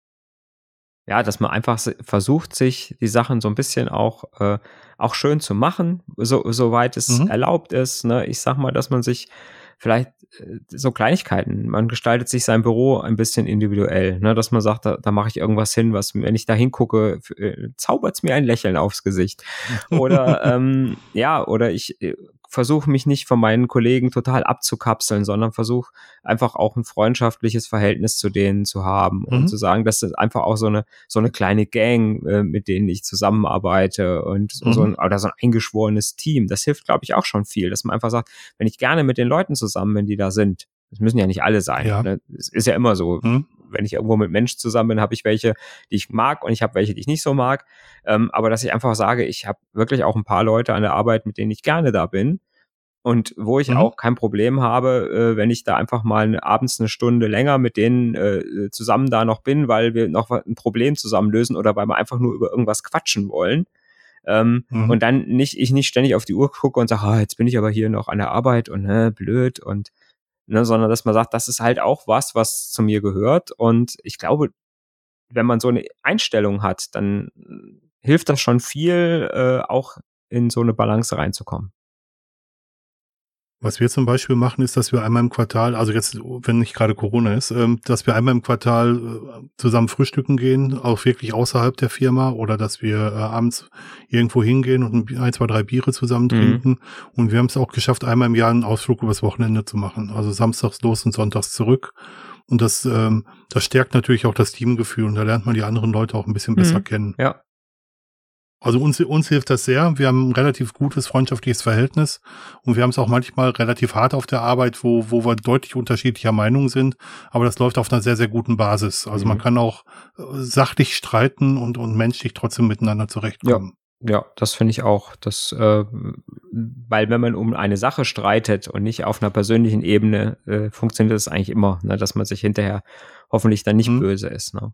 ja, dass man einfach versucht, sich die Sachen so ein bisschen auch, äh, auch schön zu machen, so, soweit es mhm. erlaubt ist. Ne? Ich sag mal, dass man sich vielleicht so Kleinigkeiten, man gestaltet sich sein Büro ein bisschen individuell, ne? dass man sagt, da, da mache ich irgendwas hin, was, wenn ich da hingucke, äh, zaubert es mir ein Lächeln aufs Gesicht. Oder ähm, ja, oder ich äh, versuche mich nicht von meinen Kollegen total abzukapseln, sondern versuche einfach auch ein freundschaftliches Verhältnis zu denen zu haben mhm. und zu sagen, das ist einfach auch so eine so eine kleine Gang, äh, mit denen ich zusammenarbeite und so, mhm. so ein, oder so ein eingeschworenes Team. Das hilft, glaube ich, auch schon viel, dass man einfach sagt, wenn ich gerne mit den Leuten zusammen bin, die da sind, das müssen ja nicht alle sein. Ja. Ne? Es ist ja immer so. Mhm wenn ich irgendwo mit Menschen zusammen bin, habe ich welche, die ich mag und ich habe welche, die ich nicht so mag. Ähm, aber dass ich einfach sage, ich habe wirklich auch ein paar Leute an der Arbeit, mit denen ich gerne da bin. Und wo ich mhm. auch kein Problem habe, äh, wenn ich da einfach mal abends eine Stunde länger mit denen äh, zusammen da noch bin, weil wir noch ein Problem zusammen lösen oder weil wir einfach nur über irgendwas quatschen wollen. Ähm, mhm. Und dann nicht, ich nicht ständig auf die Uhr gucke und sage, ah, jetzt bin ich aber hier noch an der Arbeit und äh, blöd und ne, sondern dass man sagt, das ist halt auch was, was zu mir gehört. Und ich glaube, wenn man so eine Einstellung hat, dann hilft das schon viel, äh, auch in so eine Balance reinzukommen. Was wir zum Beispiel machen, ist, dass wir einmal im Quartal, also jetzt, wenn nicht gerade Corona ist, ähm, dass wir einmal im Quartal äh, zusammen frühstücken gehen, auch wirklich außerhalb der Firma, oder dass wir äh, abends irgendwo hingehen und ein, zwei, drei Biere zusammen mhm. trinken. Mhm. Und wir haben es auch geschafft, einmal im Jahr einen Ausflug übers Wochenende zu machen. Also samstags los und sonntags zurück. Und das, ähm, das stärkt natürlich auch das Teamgefühl und da lernt man die anderen Leute auch ein bisschen besser mhm. kennen. Ja, Also uns, uns hilft das sehr. Wir haben ein relativ gutes freundschaftliches Verhältnis und wir haben es auch manchmal relativ hart auf der Arbeit, wo, wo wir deutlich unterschiedlicher Meinung sind. Aber das läuft auf einer sehr, sehr guten Basis. Also mhm. man kann auch äh, sachlich streiten und, und menschlich trotzdem miteinander zurechtkommen. Ja, ja das finde ich auch. Das, äh, weil wenn man um eine Sache streitet und nicht auf einer persönlichen Ebene, äh, funktioniert das eigentlich immer, ne, dass man sich hinterher hoffentlich dann nicht mhm. böse ist. Ne?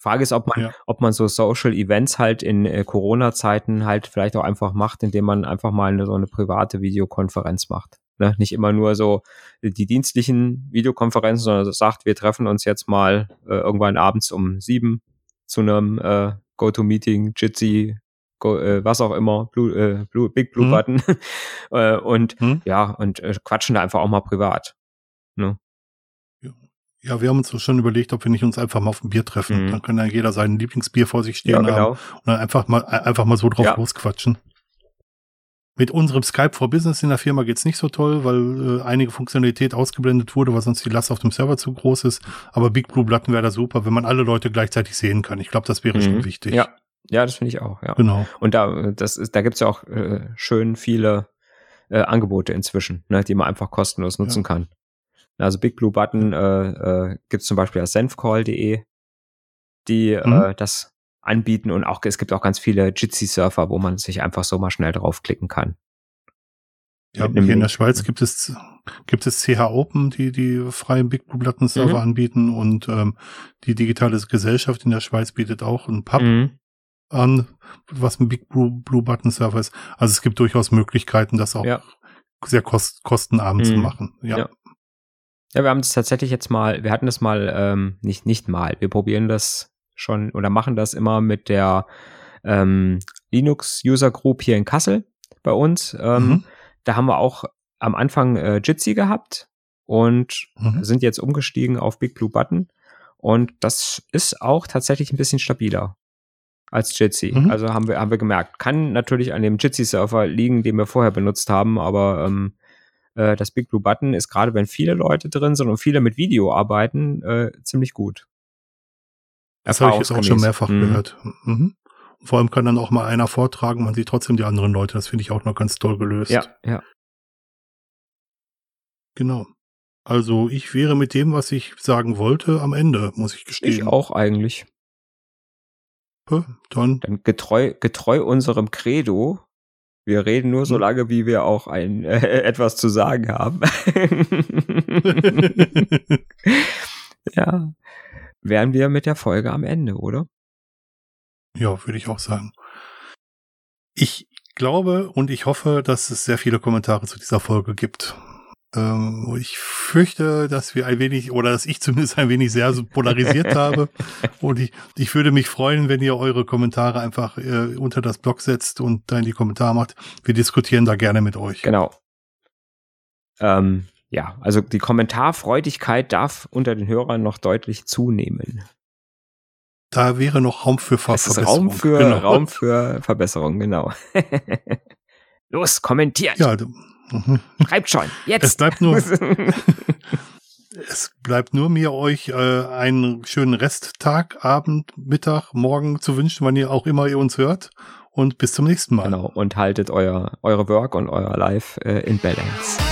Frage ist, ob man, ja. ob man so Social Events halt in äh, Corona-Zeiten halt vielleicht auch einfach macht, indem man einfach mal eine, so eine private Videokonferenz macht. Ne? Nicht immer nur so die dienstlichen Videokonferenzen, sondern sagt, wir treffen uns jetzt mal äh, irgendwann abends um sieben zu einem äh, Go-To-Meeting, Jitsi, Go, äh, was auch immer, Blue, äh, Blue, Big Blue mhm. Button. äh, und mhm. ja, und äh, quatschen da einfach auch mal privat. Ne? Ja, wir haben uns schon überlegt, ob wir nicht uns einfach mal auf ein Bier treffen. Mhm. Dann kann ja jeder sein Lieblingsbier vor sich stehen ja, genau. haben und dann einfach mal, einfach mal so drauf ja. losquatschen. Mit unserem Skype for Business in der Firma geht's nicht so toll, weil äh, einige Funktionalität ausgeblendet wurde, weil sonst die Last auf dem Server zu groß ist. Aber Big Blue Button wäre da super, wenn man alle Leute gleichzeitig sehen kann. Ich glaube, das wäre mhm. schon wichtig. Ja, ja, das finde ich auch. Ja. Genau. Und da, das ist, da gibt's ja auch äh, schön viele äh, Angebote inzwischen, ne, die man einfach kostenlos nutzen ja. kann. Also Big Blue Button äh, äh, gibt es zum Beispiel auf senfcall.de, die mhm. äh, das anbieten und auch es gibt auch ganz viele Jitsi-Surfer, wo man sich einfach so mal schnell draufklicken kann. Ja, hier in der Schweiz gibt es gibt es CH Open, die die freien Big Blue Button Server mhm. anbieten und ähm, die digitale Gesellschaft in der Schweiz bietet auch ein Pub mhm. an, was ein Big Blue, Blue Button Server ist. Also es gibt durchaus Möglichkeiten, das auch ja. sehr kost kostenarm mhm. zu machen. Ja. ja. Ja, wir haben es tatsächlich jetzt mal, wir hatten das mal, ähm, nicht, nicht mal, wir probieren das schon oder machen das immer mit der ähm, Linux User Group hier in Kassel bei uns. Ähm, mhm. Da haben wir auch am Anfang äh, Jitsi gehabt und mhm. sind jetzt umgestiegen auf Big Blue Button. Und das ist auch tatsächlich ein bisschen stabiler als Jitsi. Mhm. Also haben wir, haben wir gemerkt. Kann natürlich an dem Jitsi-Server liegen, den wir vorher benutzt haben, aber ähm, äh, das Big Blue Button ist gerade, wenn viele Leute drin sind und viele mit Video arbeiten, äh, ziemlich gut. Das habe ich jetzt auch schon mehrfach mhm. gehört. Mhm. Vor allem kann dann auch mal einer vortragen, man sieht trotzdem die anderen Leute. Das finde ich auch noch ganz toll gelöst. Ja, ja. Genau. Also ich wäre mit dem, was ich sagen wollte, am Ende, muss ich gestehen. Ich auch eigentlich. Dann, dann getreu, getreu unserem Credo wir reden nur so hm. lange, wie wir auch ein äh, etwas zu sagen haben. ja, wären wir mit der Folge am Ende, oder? Ja, würde ich auch sagen. Ich glaube und ich hoffe, dass es sehr viele Kommentare zu dieser Folge gibt. Ähm, ich fürchte, dass wir ein wenig, oder dass ich zumindest ein wenig sehr polarisiert habe. Und ich, ich würde mich freuen, wenn ihr eure Kommentare einfach äh, unter das Blog setzt und da in die Kommentare macht. Wir diskutieren da gerne mit euch. Genau. Ähm, ja, also die Kommentarfreudigkeit darf unter den Hörern noch deutlich zunehmen. Da wäre noch Raum für Ver Verbesserung. Raum für, genau. Raum für Verbesserung, genau. Los, kommentiert. Ja, du, Schreibt schon, jetzt. Es bleibt nur, es bleibt nur mir euch äh, einen schönen Resttag, Abend, Mittag, Morgen zu wünschen, wann ihr auch immer ihr uns hört. Und bis zum nächsten Mal. Genau, und haltet euer, eure Work und euer Life äh, in Balance.